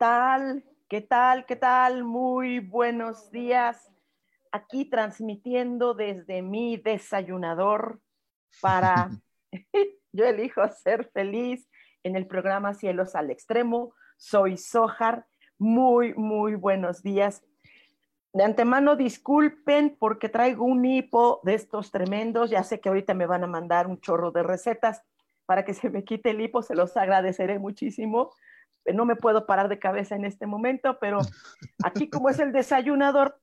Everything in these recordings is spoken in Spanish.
Tal? ¿Qué tal? ¿Qué tal? Muy buenos días. Aquí transmitiendo desde mi desayunador para Yo elijo ser feliz en el programa Cielos al Extremo. Soy Sojar. Muy, muy buenos días. De antemano disculpen porque traigo un hipo de estos tremendos. Ya sé que ahorita me van a mandar un chorro de recetas para que se me quite el hipo. Se los agradeceré muchísimo. No me puedo parar de cabeza en este momento, pero aquí como es el desayunador,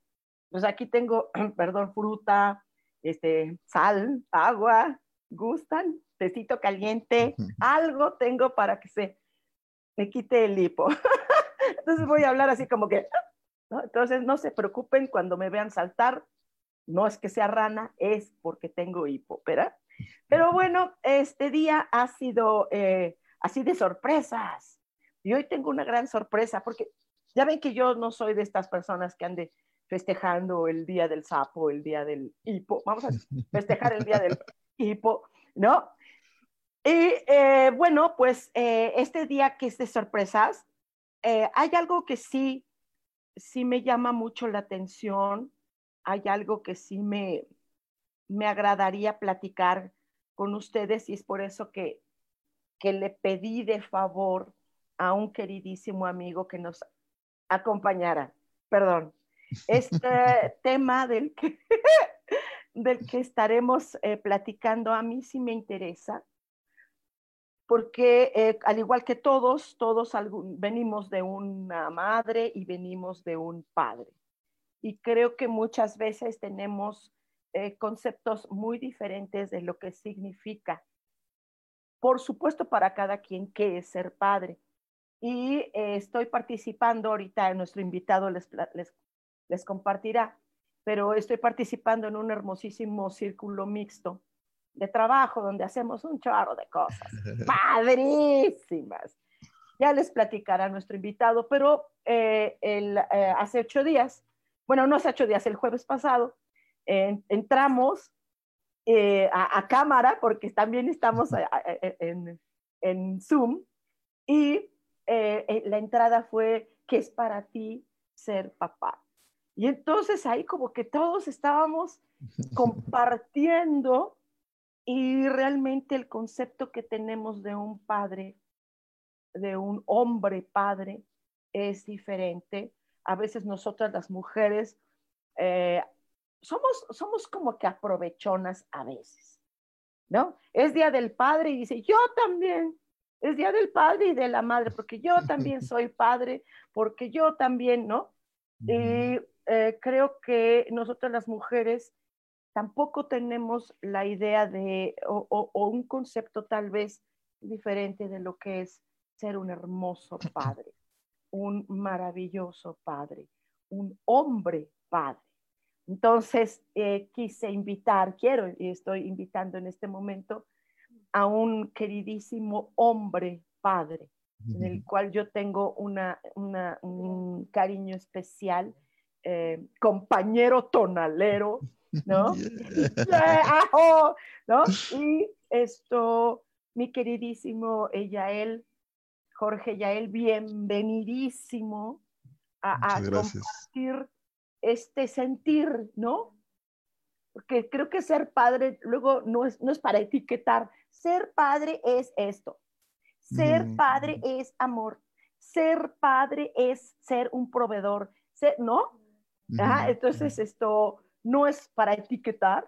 pues aquí tengo, perdón, fruta, este, sal, agua, ¿gustan? Tecito caliente, algo tengo para que se me quite el hipo. Entonces voy a hablar así como que, ¿no? Entonces no se preocupen cuando me vean saltar, no es que sea rana, es porque tengo hipo, ¿verdad? Pero bueno, este día ha sido eh, así de sorpresas. Y hoy tengo una gran sorpresa, porque ya ven que yo no soy de estas personas que ande festejando el día del sapo, el día del hipo. Vamos a festejar el día del hipo, ¿no? Y eh, bueno, pues eh, este día que es de sorpresas, hay algo que sí, sí me llama mucho la atención, hay algo que sí me, me agradaría platicar con ustedes y es por eso que, que le pedí de favor a un queridísimo amigo que nos acompañara. Perdón. Este tema del que, del que estaremos eh, platicando a mí sí me interesa, porque eh, al igual que todos, todos venimos de una madre y venimos de un padre. Y creo que muchas veces tenemos eh, conceptos muy diferentes de lo que significa, por supuesto, para cada quien qué es ser padre. Y eh, estoy participando ahorita, nuestro invitado les, les, les compartirá, pero estoy participando en un hermosísimo círculo mixto de trabajo donde hacemos un chorro de cosas padrísimas. Ya les platicará nuestro invitado, pero eh, el, hace ocho días, bueno, no hace ocho días, el jueves pasado, entramos eh, a, cámara, porque también estamos en, en, Zoom, y eh, eh, la entrada fue, ¿qué es para ti ser papá? Y entonces ahí como que todos estábamos compartiendo y realmente el concepto que tenemos de un padre, de un hombre padre, es diferente. A veces nosotras las mujeres somos, somos como que aprovechonas a veces, ¿no? Es Día del Padre y dice, yo también, es Día del Padre y de la Madre, porque yo también soy padre, porque yo también, ¿no? Y eh, creo que nosotras las mujeres tampoco tenemos la idea de, o, un concepto tal vez diferente de lo que es ser un hermoso padre, un maravilloso padre, un hombre padre. Entonces, eh, quise invitar, quiero y estoy invitando en este momento a un queridísimo hombre padre, en el cual yo tengo una, un cariño especial, eh, compañero tonalero, ¿no? ¿no? Y esto, mi queridísimo Yael, Jorge Yael, bienvenidísimo a, a compartir este sentir, ¿no? Porque creo que ser padre, luego no es, no es para etiquetar, ser padre es esto, ser padre es amor, ser padre es ser un proveedor, ¿no? entonces esto no es para etiquetar,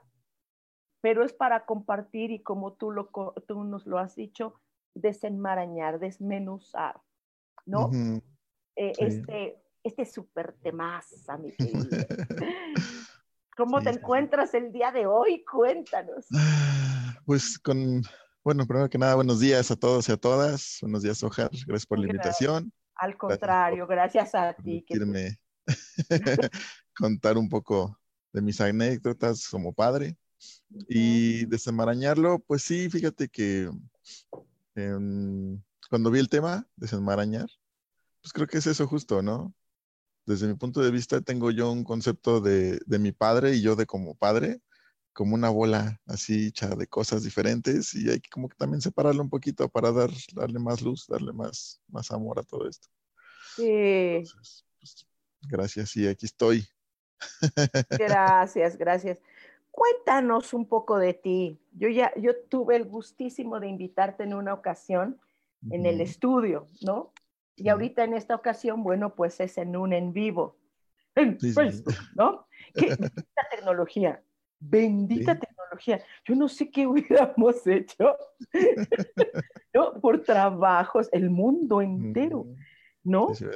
pero es para compartir y como tú, lo, tú nos lo has dicho, desenmarañar, desmenuzar, ¿no? Eh, este, este súper temaza, mi querido. ¿Cómo te encuentras el día de hoy? Cuéntanos. Pues con, bueno, primero que nada, buenos días a todos y a todas. Buenos días, Ojar. Gracias por la invitación. Al contrario, gracias, a ti. Quiero contar un poco de mis anécdotas como padre. Y desenmarañarlo, pues sí, fíjate que em, cuando vi el tema, desenmarañar, pues creo que es eso justo, ¿no? desde mi punto de vista, tengo yo un concepto de, mi padre y yo de como padre, como una bola así hecha de cosas diferentes y hay que como que también separarlo un poquito para dar, darle más luz, darle más, más amor a todo esto. Sí. Pues, gracias y aquí estoy. Gracias, gracias. Cuéntanos un poco de ti. Yo ya, yo tuve el gustísimo de invitarte en una ocasión en el estudio, ¿no? Y ahorita en esta ocasión, bueno, pues es en un en vivo, en Facebook, ¿no? ¿Qué bendita tecnología, bendita tecnología. Yo no sé qué hubiéramos hecho, ¿no? Por trabajos, el mundo entero. ¿no? se,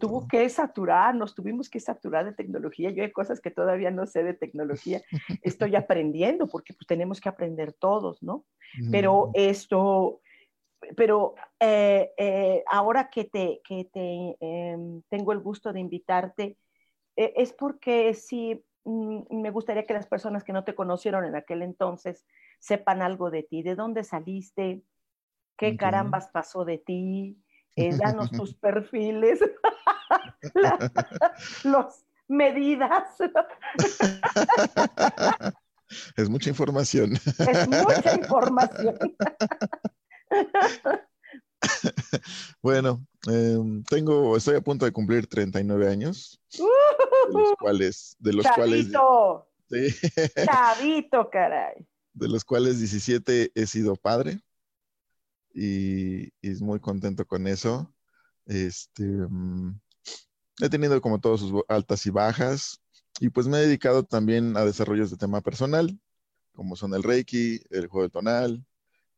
tuvo que saturar, nos tuvimos que saturar de tecnología. Yo hay cosas que todavía no sé de tecnología, estoy aprendiendo porque pues, tenemos que aprender todos, ¿no? Pero esto, pero eh, eh, ahora que, te, que te em, tengo el gusto de invitarte, eh, es porque sí mm, me gustaría que las personas que no te conocieron en aquel entonces sepan algo de ti, de dónde saliste, qué carambas pasó de ti, danos tus perfiles, las medidas. Es mucha información. Es mucha información. bueno, em, tengo, estoy a punto de cumplir 39 años, de los cuales, de los Chavito. cuales, Chavito, caray. De los cuales 17 he sido padre y, y muy contento con eso. Este, mm, he tenido como todas sus altas y bajas y pues me he dedicado también a desarrollos de tema personal, como son el Reiki, el juego de tonal,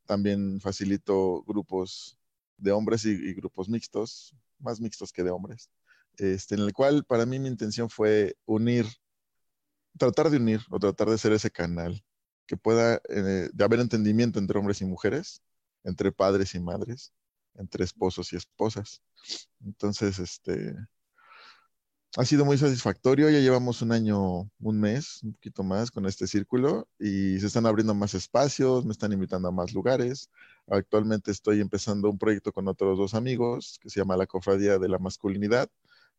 también facilito grupos de hombres y, grupos mixtos, más mixtos que de hombres, este, en el cual para mí mi intención fue unir, tratar de unir o tratar de ser ese canal que pueda, eh, de haber entendimiento entre hombres y mujeres, entre padres y madres, entre esposos y esposas. Entonces, este, ha sido muy satisfactorio. Ya llevamos un año, un mes, un poquito más con este círculo y se están abriendo más espacios, me están invitando a más lugares. Actualmente estoy empezando un proyecto con otros dos amigos que se llama La Cofradía de la Masculinidad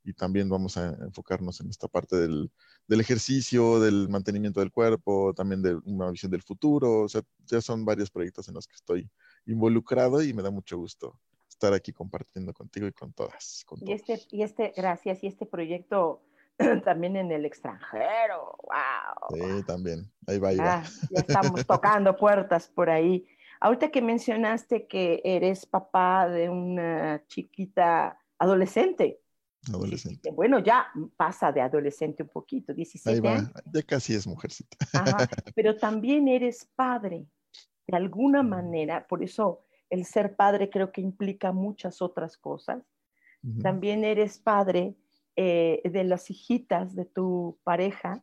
y también vamos a enfocarnos en esta parte del, ejercicio, del mantenimiento del cuerpo, también de una visión del futuro. O sea, ya son varios proyectos en los que estoy involucrado y me da mucho gusto estar aquí compartiendo contigo y con todas. y, este, y este, gracias, y este proyecto también en el extranjero, wow. Sí, también, ahí va, ahí va. Ah, ya estamos tocando puertas por ahí. Ahorita que mencionaste que eres papá de una chiquita adolescente. Adolescente. Bueno, ya pasa de adolescente un poquito, 17 ahí va, Ya casi es mujercita. pero también eres padre, de alguna manera, por eso el ser padre creo que implica muchas otras cosas. También eres padre eh, de las hijitas de tu pareja,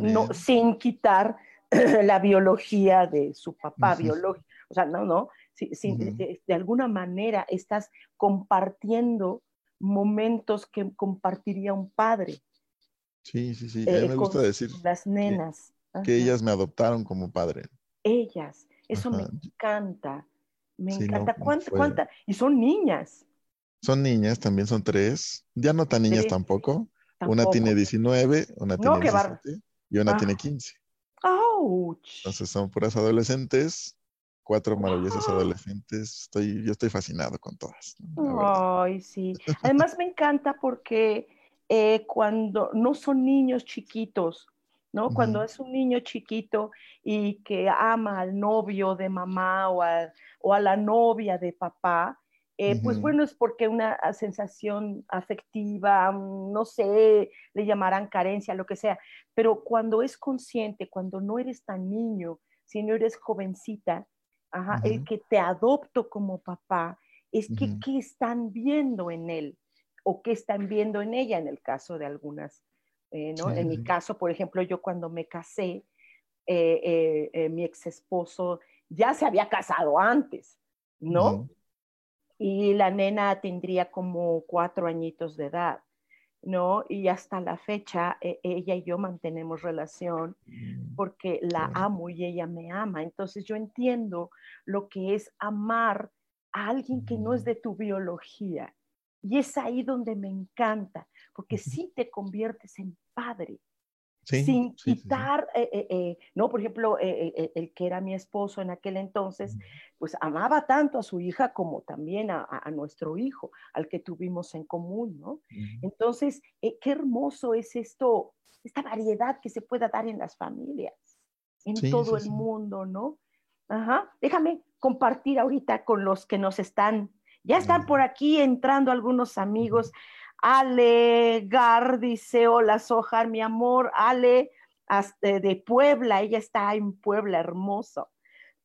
no, sin quitar la biología de su papá biológico. O sea, no, no, de, alguna manera estás compartiendo momentos que compartiría un padre. Sí, sí, sí. me gusta decir. Las nenas. Que, ellas me adoptaron como padre. Ellas. Eso me encanta. Me encanta. ¿Cuánta, Y son niñas. Son niñas, también son tres. Ya no tan niñas tampoco. Una tiene 19, una tiene 17 y una tiene 15. ¡Auch! Entonces son puras adolescentes, cuatro maravillosos adolescentes. Estoy, yo estoy fascinado con todas. Ay, sí. Además me encanta porque eh, cuando no son niños chiquitos, ¿no? Cuando es un niño chiquito y que ama al novio de mamá o a, o a la novia de papá, Eh, pues bueno, es porque una sensación afectiva, no sé, le llamarán carencia, lo que sea, pero cuando es consciente, cuando no eres tan niño, sino eres jovencita, el que te adopto como papá, es que qué están viendo en él o qué están viendo en ella en el caso de algunas, eh, ¿no? en mi caso, por ejemplo, yo cuando me casé, eh, mi ex esposo ya se había casado antes, ¿no? y la nena tendría como cuatro añitos de edad, ¿no? Y hasta la fecha e, ella y yo mantenemos relación mm, porque la amo y ella me ama. Entonces yo entiendo lo que es amar a alguien que no es de tu biología. Y es ahí donde me encanta, porque sí te conviertes en padre, sin quitar, eh, eh, eh, no, por ejemplo, el que era mi esposo en aquel entonces, pues amaba tanto a su hija como también a, nuestro hijo, al que tuvimos en común, ¿no? Entonces, qué hermoso es esto, esta variedad que se pueda dar en las familias, en todo el mundo, ¿no? Ajá, déjame compartir ahorita con los que nos están, ya están por aquí entrando algunos amigos. Ale Gar dice, hola Sojar, mi amor, Ale de Puebla, ella está en Puebla, hermoso.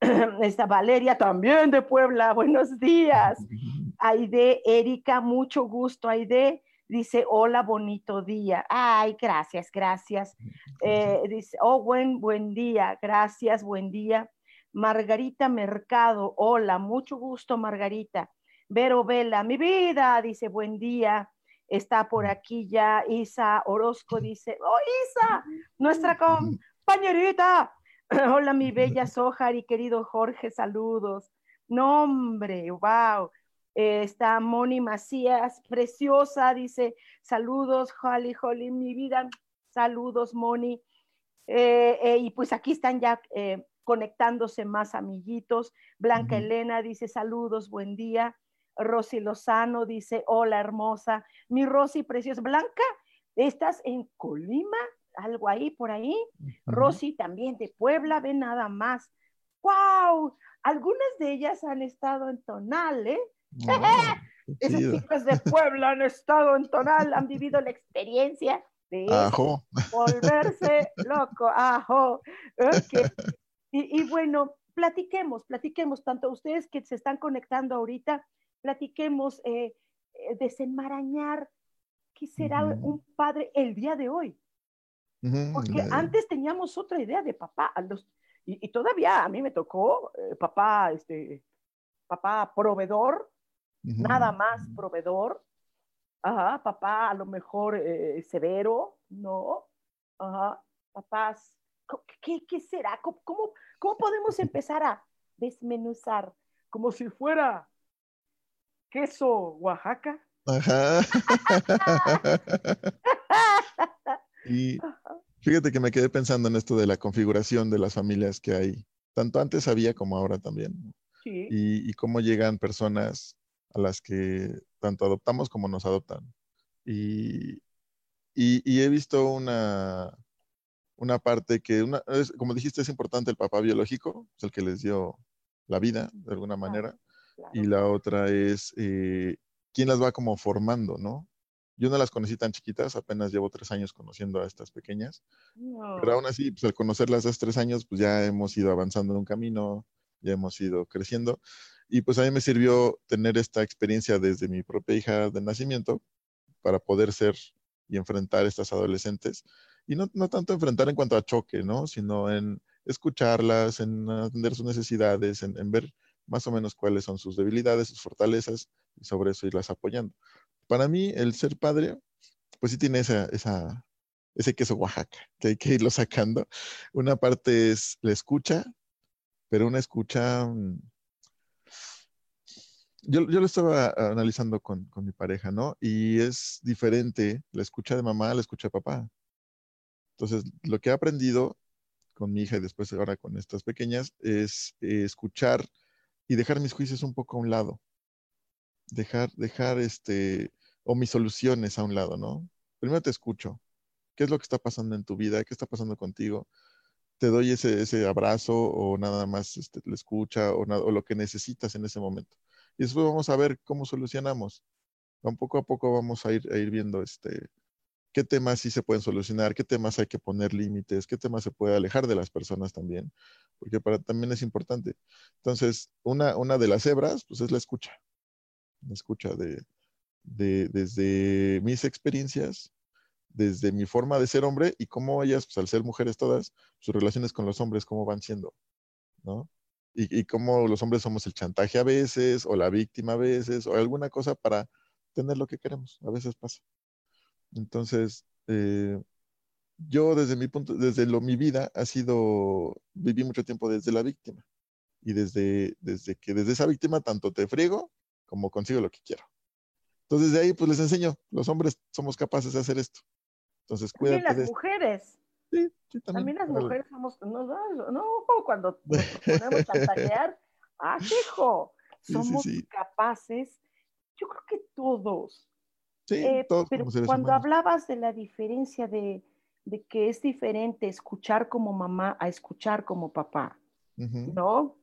Está Valeria también de Puebla, buenos días. Aide, Erika, mucho gusto, Aide. Dice, hola, bonito día. Ay, gracias, gracias. Eh, dice, oh, buen, buen día, gracias, buen día. Margarita Mercado, hola, mucho gusto, Margarita. Vero Vela, mi vida, dice, buen día. Está por aquí ya Isa Orozco, dice, oh Isa, nuestra compañerita. Hola mi bella Sojar y querido Jorge, saludos. Nombre, wow. Eh, está Moni Macías, preciosa, dice, saludos, Holly, Holly, mi vida, saludos, Moni. Eh, eh, y pues aquí están ya conectándose más amiguitos. Blanca Elena dice, saludos, buen día. Rosy Lozano dice, hola hermosa, mi Rosy preciosa. Blanca, ¿estás en Colima? Algo ahí por ahí. Rosy también de Puebla, ve nada más. ¡Wow! Algunas de ellas han estado en Tonal, ¿eh? Esas chicas de Puebla han estado en Tonal, han vivido la experiencia de volverse loco. Ajo. Y, y bueno, platiquemos, platiquemos, tanto ustedes que se están conectando ahorita, platiquemos, eh, eh, desenmarañar qué será un padre el día de hoy. Porque antes teníamos otra idea de papá, los, y, todavía a mí me tocó eh, papá, este, papá proveedor, nada más proveedor, Ajá, papá a lo mejor severo, ¿no? Ajá, papás, ¿qué, qué será? ¿Cómo, ¿Cómo podemos empezar a desmenuzar como si fuera queso Oaxaca. Ajá. y fíjate que me quedé pensando en esto de la configuración de las familias que hay. Tanto antes había como ahora también. Sí. Y, cómo llegan personas a las que tanto adoptamos como nos adoptan. Y, he visto una, una parte que, una, como dijiste, es importante el papá biológico, es el que les dio la vida de alguna manera. Y la otra es eh, quién las va como formando, ¿no? Yo no las conocí tan chiquitas, apenas llevo tres años conociendo a estas pequeñas, pero aún así, pues al conocerlas hace tres años, pues ya hemos ido avanzando en un camino, ya hemos ido creciendo. Y pues a mí me sirvió tener esta experiencia desde mi propia hija de nacimiento para poder ser y enfrentar a estas adolescentes. Y no, no tanto enfrentar en cuanto a choque, ¿no? Sino en escucharlas, en atender sus necesidades, en, en ver más o menos cuáles son sus debilidades, sus fortalezas, y sobre eso irlas apoyando. Para mí, el ser padre, pues sí tiene esa, esa, ese queso Oaxaca, que hay que irlo sacando. Una parte es la escucha, pero una escucha... Mm, yo, yo lo estaba analizando con, con mi pareja, ¿no? Y es diferente la escucha de mamá la escucha de papá. Entonces, lo que he aprendido con mi hija y después ahora con estas pequeñas es eh, escuchar y dejar mis juicios un poco a un lado. Dejar, dejar este, o mis soluciones a un lado, ¿no? Primero te escucho. ¿Qué es lo que está pasando en tu vida? ¿Qué está pasando contigo? Te doy ese, ese abrazo o nada más este, le escucha o, lo que necesitas en ese momento. y después vamos a ver cómo solucionamos. Poco a poco vamos a ir, a ir viendo este, qué temas sí se pueden solucionar, qué temas hay que poner límites, qué temas se puede alejar de las personas también, porque para, también es importante. Entonces, una, una de las hebras, pues es la escucha, la escucha de, de, desde mis experiencias, desde mi forma de ser hombre y cómo ellas, pues al ser mujeres todas, sus relaciones con los hombres, cómo van siendo, ¿no? Y, y cómo los hombres somos el chantaje a veces, o la víctima a veces, o alguna cosa para tener lo que queremos. A veces pasa. Entonces, eh, yo desde mi punto, desde lo, mi vida ha sido, viví mucho tiempo desde la víctima. Y desde, desde que desde esa víctima tanto te friego como consigo lo que quiero. Entonces de ahí pues les enseño, los hombres somos capaces de hacer esto. Entonces cuídate. También las mujeres. Sí, sí, también. las mujeres somos, no, no, no cuando nos ponemos a tallar, ah, hijo, somos capaces yo creo que todos. Sí, eh, todos pero cuando hablabas de la diferencia de, que es diferente escuchar como mamá a escuchar como papá, ¿no?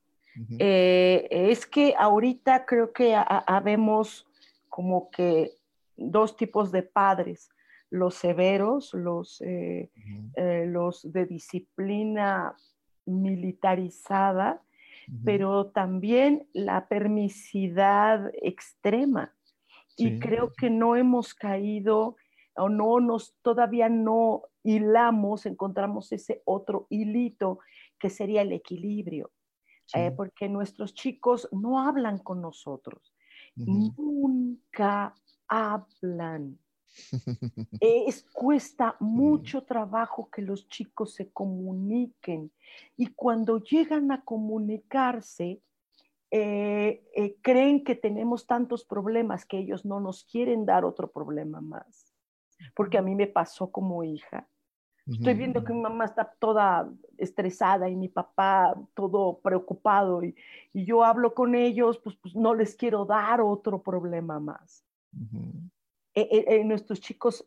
Eh, es que ahorita creo que habemos como que dos tipos de padres, los severos, los, eh, los de disciplina militarizada pero también la permisidad extrema. Y creo que no hemos caído o no nos, todavía no hilamos, encontramos ese otro hilito que sería el equilibrio. Eh, porque nuestros chicos no hablan con nosotros, nunca hablan. Es, cuesta mucho trabajo que los chicos se comuniquen y cuando llegan a comunicarse, eh, eh, creen que tenemos tantos problemas que ellos no nos quieren dar otro problema más. Porque a mí me pasó como hija. Estoy viendo que mi mamá está toda estresada y mi papá todo preocupado y, yo hablo con ellos, pues, pues, no les quiero dar otro problema más. Eh, eh, eh, nuestros chicos,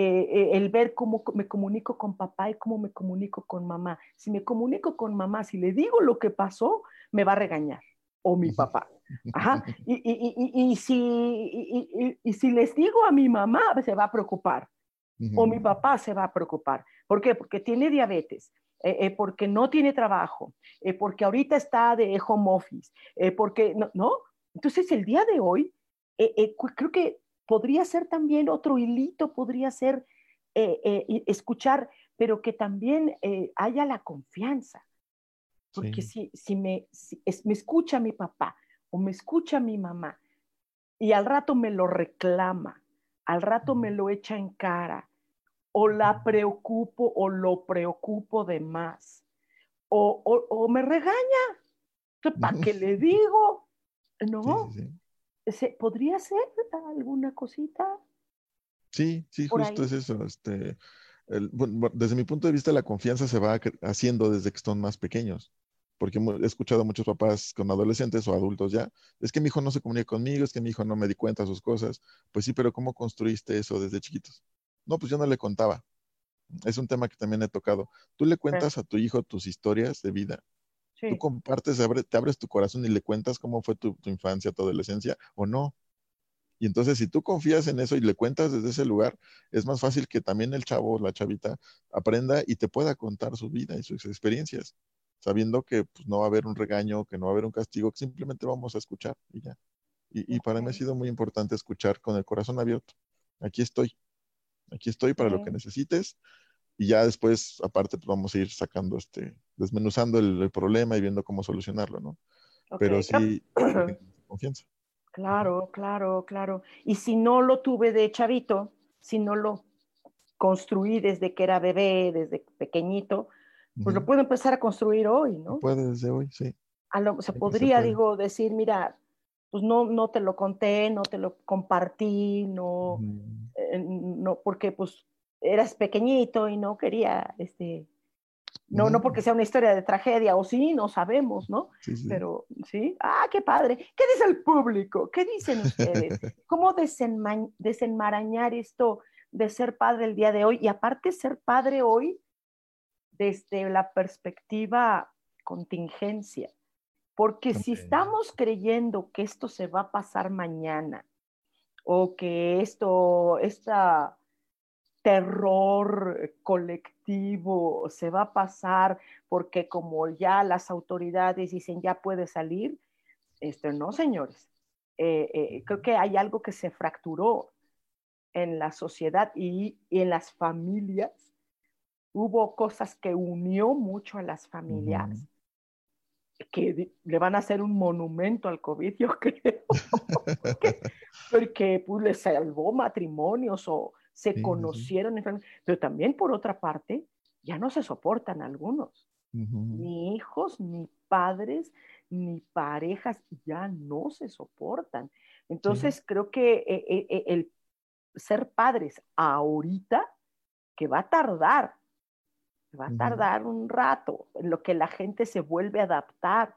el ver cómo me comunico con papá y cómo me comunico con mamá. Si me comunico con mamá, si le digo lo que pasó, me va a regañar, o mi papá. Ajá. Y, y, y, si, y, si les digo a mi mamá, se va a preocupar, o mi papá se va a preocupar. ¿Por qué? Porque tiene diabetes. porque no tiene trabajo, porque ahorita está de home office, porque no, no, Entonces el día de hoy, creo que podría ser también otro hilito, podría ser eh, eh, escuchar, pero que también eh, haya la confianza. Porque si, si, me, me escucha mi papá o me escucha mi mamá y al rato me lo reclama, al rato me lo echa en cara, o la preocupo o lo preocupo de más, o, o, me regaña, ¿para qué le digo? No, ¿Podría ser alguna cosita? Sí, sí, justo es eso. Este, desde mi punto de vista, la confianza se va haciendo desde que son más pequeños. Porque he escuchado a muchos papás con adolescentes o adultos ya, es que mi hijo no se comunica conmigo, es que mi hijo no me di cuenta de sus cosas. Pues sí, pero ¿cómo construiste eso desde chiquitos? No, pues yo no le contaba. Es un tema que también he tocado. Tú le cuentas a tu hijo tus historias de vida Tú compartes, te abres tu corazón y le cuentas cómo fue tu, infancia, tu adolescencia, o no. Y entonces, si tú confías en eso y le cuentas desde ese lugar, es más fácil que también el chavo o la chavita aprenda y te pueda contar su vida y sus experiencias, sabiendo que pues, no va a haber un regaño, que no va a haber un castigo, que simplemente vamos a escuchar y ya. Y, para mí ha sido muy importante escuchar con el corazón abierto. Aquí estoy. Aquí estoy para lo que necesites y ya después, aparte, pues vamos a ir sacando este, desmenuzando el, problema y viendo cómo solucionarlo, ¿no? Pero sí, confianza. Claro, claro, claro. Y si no lo tuve de chavito, si no lo construí desde que era bebé, desde pequeñito, pues lo puedo empezar a construir hoy, ¿no? Puede desde hoy, sí. se podría, digo, decir, mira, pues no, no te lo conté, no te lo compartí, no, eh, no, porque pues eras pequeñito y no quería, este, no, no porque sea una historia de tragedia, o sí, no sabemos, ¿no? Pero, sí, ah, qué padre. ¿Qué dice el público? ¿Qué dicen ustedes? ¿Cómo desenmarañar esto de ser padre el día de hoy? Y aparte ser padre hoy desde la perspectiva contingencia. Porque si estamos creyendo que esto se va a pasar mañana o que esto, esta terror colectivo se va a pasar porque como ya las autoridades dicen ya puede salir, esto no, señores. Eh, eh, creo que hay algo que se fracturó en la sociedad y, en las familias. Hubo cosas que unió mucho a las familias. que le van a hacer un monumento al COVID, yo creo, porque, pues, le salvó matrimonios o se conocieron, pero también por otra parte, ya no se soportan algunos, ni hijos, ni padres, ni parejas, ya no se soportan. Entonces, creo que eh, eh, eh, el ser padres ahorita, que va a tardar, va a tardar un rato, en lo que la gente se vuelve a adaptar,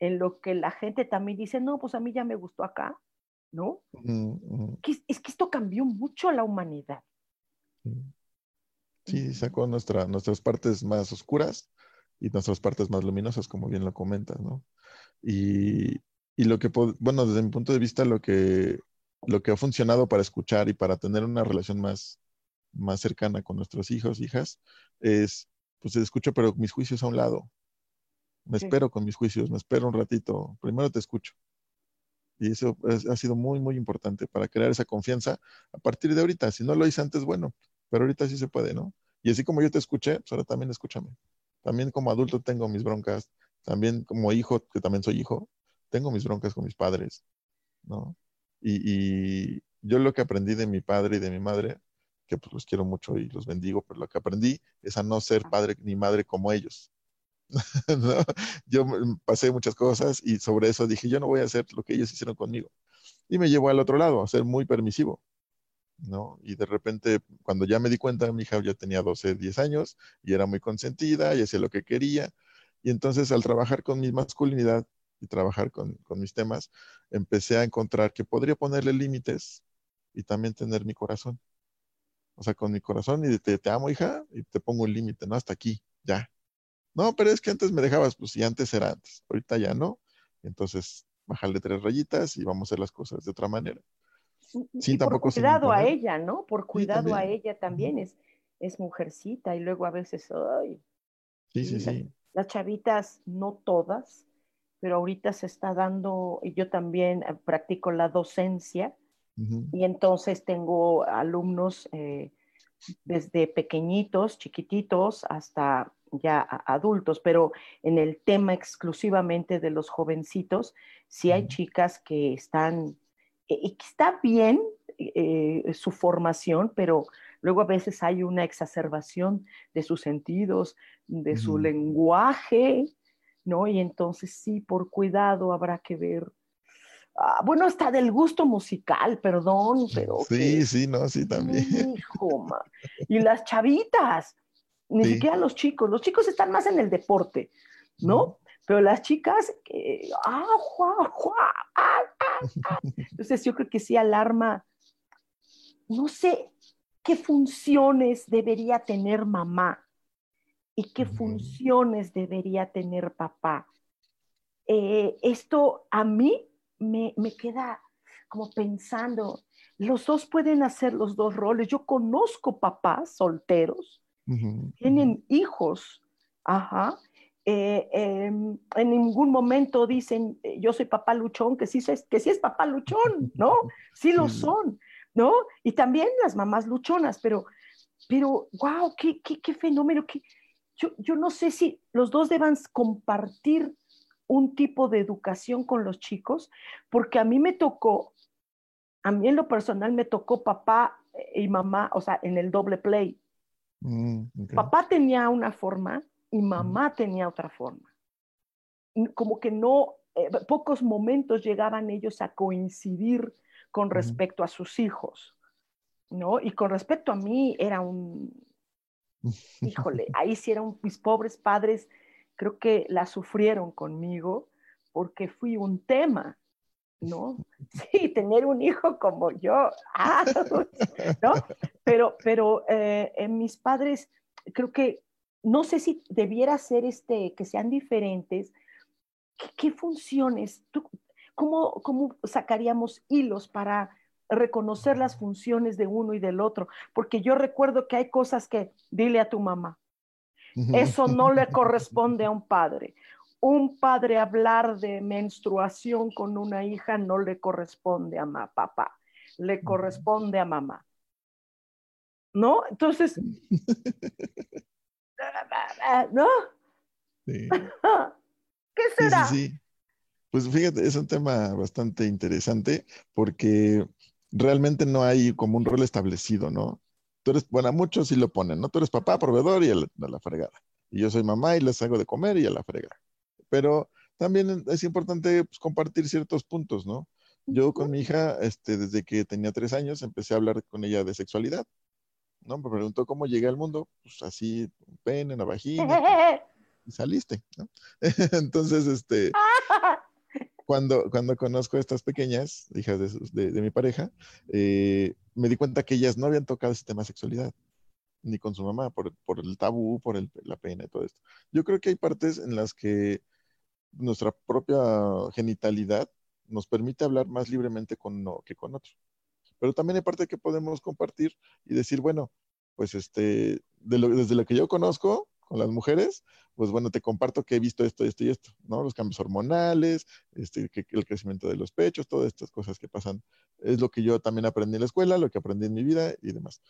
en lo que la gente también dice, no, pues a mí ya me gustó acá, ¿no? es que esto cambió mucho a la humanidad. Sí, sacó nuestra, nuestras partes más oscuras y nuestras partes más luminosas, como bien lo comentas, ¿no? Y, y lo que, bueno, desde mi punto de vista, lo que, lo que ha funcionado para escuchar y para tener una relación más, más cercana con nuestros hijos, hijas, es, pues escucho, pero mis juicios a un lado. Me espero con mis juicios, me espero un ratito, primero te escucho. Y eso ha sido muy, muy importante para crear esa confianza a partir de ahorita. Si no lo hice antes, bueno, pero ahorita sí se puede, ¿no? Y así como yo te escuché, pues ahora también escúchame. También como adulto tengo mis broncas, también como hijo, que también soy hijo, tengo mis broncas con mis padres, ¿no? Y, yo lo que aprendí de mi padre y de mi madre, que pues los quiero mucho y los bendigo, pero lo que aprendí es a no ser padre ni madre como ellos. ¿no? Yo pasé muchas cosas y sobre eso dije, yo no voy a hacer lo que ellos hicieron conmigo. Y me llevó al otro lado, a ser muy permisivo. ¿no? Y de repente, cuando ya me di cuenta, mi hija ya tenía 12, 10 años y era muy consentida y hacía lo que quería. Y entonces, al trabajar con mi masculinidad y trabajar con, con mis temas, empecé a encontrar que podría ponerle límites y también tener mi corazón. O sea, con mi corazón y te, te amo, hija, y te pongo un límite, ¿no? Hasta aquí, ya, no, pero es que antes me dejabas, pues sí, antes era antes, ahorita ya no. Entonces, bájale tres rayitas y vamos a hacer las cosas de otra manera. Sí, tampoco por cuidado a ella, ¿no? Por cuidado a ella también es, es mujercita y luego a veces, ay. Sí, sí, sí. Las chavitas, no todas, pero ahorita se está dando, y yo también eh, practico la docencia, y entonces tengo alumnos eh, desde pequeñitos, chiquititos, hasta ya adultos, pero en el tema exclusivamente de los jovencitos, sí hay chicas que están, eh, y que está bien eh, su formación, pero luego a veces hay una exacerbación de sus sentidos, de su lenguaje, ¿no? Y entonces sí, por cuidado habrá que ver. Ah, bueno, hasta del gusto musical, perdón, pero. Sí, sí, no, sí, también. Hijo, y las chavitas, ni siquiera los chicos, los chicos están más en el deporte, ¿no? Pero las chicas, ah, ah, ah, entonces yo creo que sí alarma, no sé qué funciones debería tener mamá y qué funciones debería tener papá. Eh, esto a mí me, me queda como pensando, los dos pueden hacer los dos roles. Yo conozco papás solteros tienen hijos, ajá. Eh, em, en ningún momento dicen, eh, yo soy papá luchón, que sí, es, que sí es papá luchón, ¿no? Sí lo son, ¿no? Y también las mamás luchonas, pero, pero, wow, qué, qué, qué fenómeno, que yo, yo no sé si los dos deban compartir un tipo de educación con los chicos, porque a mí me tocó, a mí en lo personal me tocó papá y mamá, o sea, en el doble play. Mm, Papá tenía una forma y mamá tenía otra forma. Como que no, eh, pocos momentos llegaban ellos a coincidir con respecto a sus hijos, ¿no? Y con respecto a mí era un, híjole, ahí sí eran mis pobres padres, creo que la sufrieron conmigo porque fui un tema, ¿no? Sí, tener un hijo como yo, ah, ¿no? Pero, pero eh, en mis padres, creo que, no sé si debiera ser este, que sean diferentes, ¿qué, funciones? cómo, ¿Cómo sacaríamos hilos para reconocer las funciones de uno y del otro? Porque yo recuerdo que hay cosas que dile a tu mamá. Eso no le corresponde a un padre. Un padre hablar de menstruación con una hija no le corresponde a papá, le corresponde a mamá. ¿No? Entonces, ¿no? Sí. ¿Qué será? Sí, sí, Pues fíjate, es un tema bastante interesante porque realmente no hay como un rol establecido, ¿no? Tú eres, bueno, muchos sí lo ponen, ¿no? Tú eres papá, proveedor y a la, fregada. Y yo soy mamá y les hago de comer y a la fregada. Pero también es importante pues, compartir ciertos puntos, ¿no? Yo con mi hija, este, desde que tenía tres años, empecé a hablar con ella de sexualidad. ¿no? Me preguntó cómo llegué al mundo, pues así, un pene, una vagina, y saliste, ¿no? Entonces, este, cuando, cuando conozco a estas pequeñas, hijas de, mi pareja, eh, me di cuenta que ellas no habían tocado ese tema de sexualidad, ni con su mamá, por, por el tabú, por el, la pena y todo esto. Yo creo que hay partes en las que nuestra propia genitalidad nos permite hablar más libremente con uno que con otro. Pero también hay parte que podemos compartir y decir, bueno, pues este, desde lo que yo conozco con las mujeres, pues bueno, te comparto que he visto esto, esto y esto, ¿no? Los cambios hormonales, este, que, el crecimiento de los pechos, todas estas cosas que pasan. Es lo que yo también aprendí en la escuela, lo que aprendí en mi vida y demás.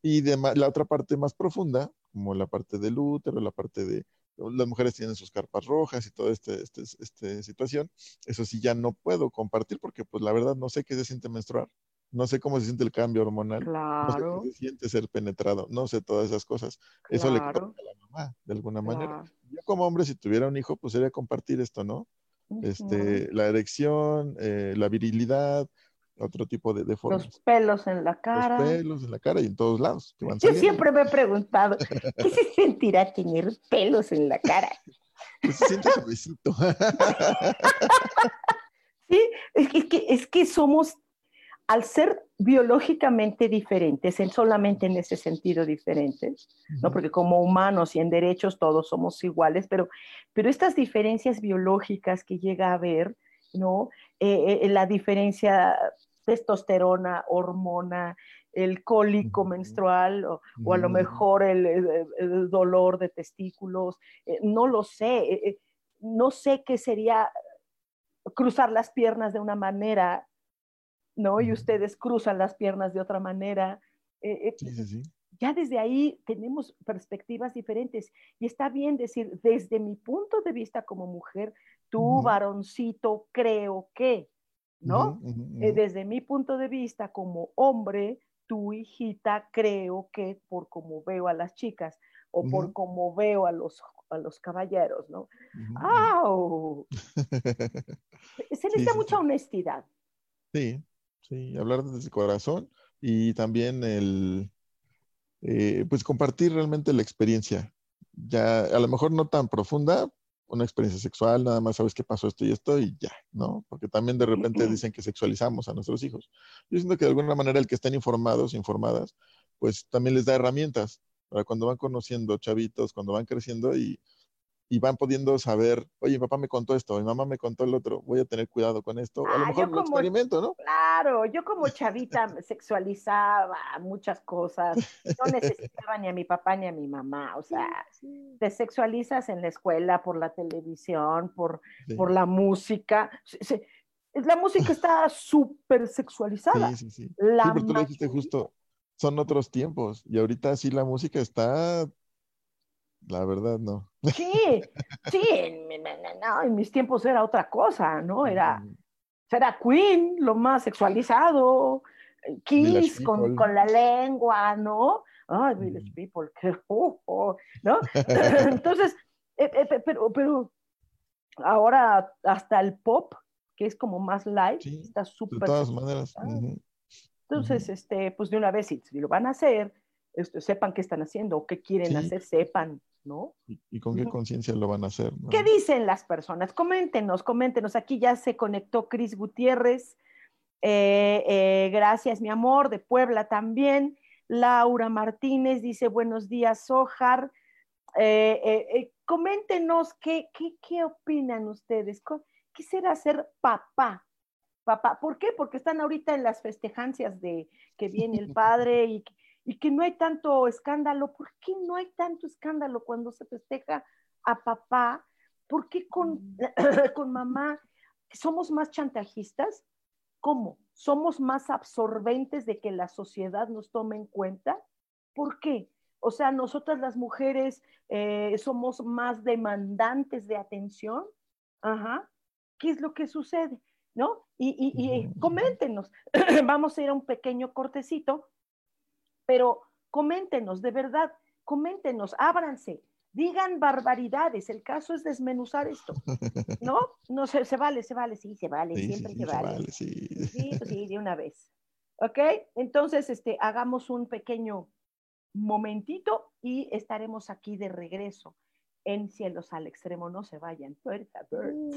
Y la otra parte más profunda, como la parte del útero, la parte de las mujeres tienen sus carpas rojas y toda esta este, este, situación, eso sí ya no puedo compartir porque pues la verdad no sé qué se siente menstruar, no sé cómo se siente el cambio hormonal, claro. no sé cómo se siente ser penetrado, no sé todas esas cosas. Eso le a la mamá, de alguna manera. Yo como hombre, si tuviera un hijo, pues sería compartir esto, ¿no? Este, la erección, eh, la virilidad, otro tipo de, de, formas. Los pelos en la cara. Los pelos en la cara y en todos lados. Yo siempre me he preguntado, ¿qué se sentirá tener pelos en la cara? Pues se siente suavecito. sí, es que, es que somos al ser biológicamente diferentes, en solamente en ese sentido diferentes, ¿no? Porque como humanos y en derechos todos somos iguales, pero, pero estas diferencias biológicas que llega a haber, ¿no? Eh, eh, la diferencia testosterona, hormona, el cólico menstrual o, a lo mejor el, dolor de testículos, eh, no lo sé, no sé qué sería cruzar las piernas de una manera ¿no? Y ustedes cruzan las piernas de otra manera. Eh, eh, ya desde ahí tenemos perspectivas diferentes y está bien decir, desde mi punto de vista como mujer, tú varoncito creo que, ¿no? Eh, desde mi punto de vista como hombre, tu hijita creo que por como veo a las chicas o por como veo a los, a los caballeros, ¿no? ¡Au! Se necesita mucha honestidad. Sí, Sí, hablar desde el corazón y también el, eh, pues compartir realmente la experiencia. Ya, a lo mejor no tan profunda, una experiencia sexual, nada más sabes qué pasó esto y esto y ya, ¿no? Porque también de repente dicen que sexualizamos a nuestros hijos. Yo siento que de alguna manera el que estén informados, informadas, pues también les da herramientas para cuando van conociendo chavitos, cuando van creciendo y, y van pudiendo saber, oye, mi papá me contó esto, mi mamá me contó el otro, voy a tener cuidado con esto. a lo ah, mejor lo experimento, ¿no? Claro, yo como chavita sexualizaba muchas cosas, no necesitaba ni a mi papá ni a mi mamá, o sea, te sexualizas en la escuela, por la televisión, por, por la música. La música está súper sexualizada. Sí, sí, sí. La sí, pero tú lo dijiste justo, son otros tiempos y ahorita sí la música está la verdad, no. Sí, sí, no, en mis tiempos era otra cosa, ¿no? Era, era Queen, lo más sexualizado, Kiss con, con, la lengua, ¿no? Ay, Village People, qué ojo, ¿no? Entonces, eh, eh, pero, pero ahora hasta el pop, que es como más light, está súper. De todas maneras. Entonces, este, pues de una vez, si, lo van a hacer, este, sepan qué están haciendo o qué quieren hacer, sepan ¿no? ¿Y, con qué conciencia lo van a hacer? ¿Qué dicen las personas? Coméntenos, coméntenos. Aquí ya se conectó Cris Gutiérrez. Eh, eh, gracias, mi amor, de Puebla también. Laura Martínez dice, buenos días, Ojar. Eh, coméntenos qué, qué, qué opinan ustedes. ¿Qué será ser papá? Papá, ¿por qué? Porque están ahorita en las festejancias de que viene el padre y, y que no hay tanto escándalo. ¿Por qué no hay tanto escándalo cuando se festeja a papá? ¿Por qué con, con mamá somos más chantajistas? ¿Cómo? ¿Somos más absorbentes de que la sociedad nos tome en cuenta? ¿Por qué? O sea, nosotras las mujeres eh, somos más demandantes de atención. Ajá. ¿Qué es lo que sucede? ¿No? Y, y coméntenos. Vamos a ir a un pequeño cortecito, pero coméntenos, de verdad, coméntenos, ábranse digan barbaridades, el caso es desmenuzar esto, ¿no? No se, se vale, se vale, sí, se vale, siempre se, vale. sí. sí, pues sí, de una vez. ¿Ok? Entonces, este, hagamos un pequeño momentito y estaremos aquí de regreso en Cielos al Extremo. No se vayan. Puerta, puerta.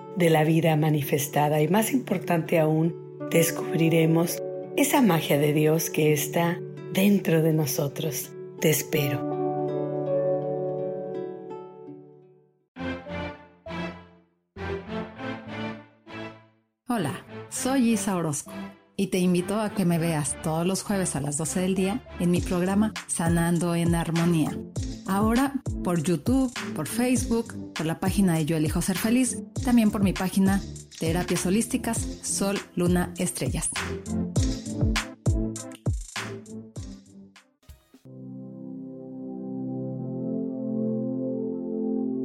de la vida manifestada y más importante aún, descubriremos esa magia de Dios que está dentro de nosotros. Te espero. Hola, soy Isa Orozco y te invito a que me veas todos los jueves a las 12 del día en mi programa Sanando en Armonía Ahora por YouTube, por Facebook, por la página de Yo Elijo Ser Feliz, también por mi página Terapias Holísticas Sol, Luna, Estrellas.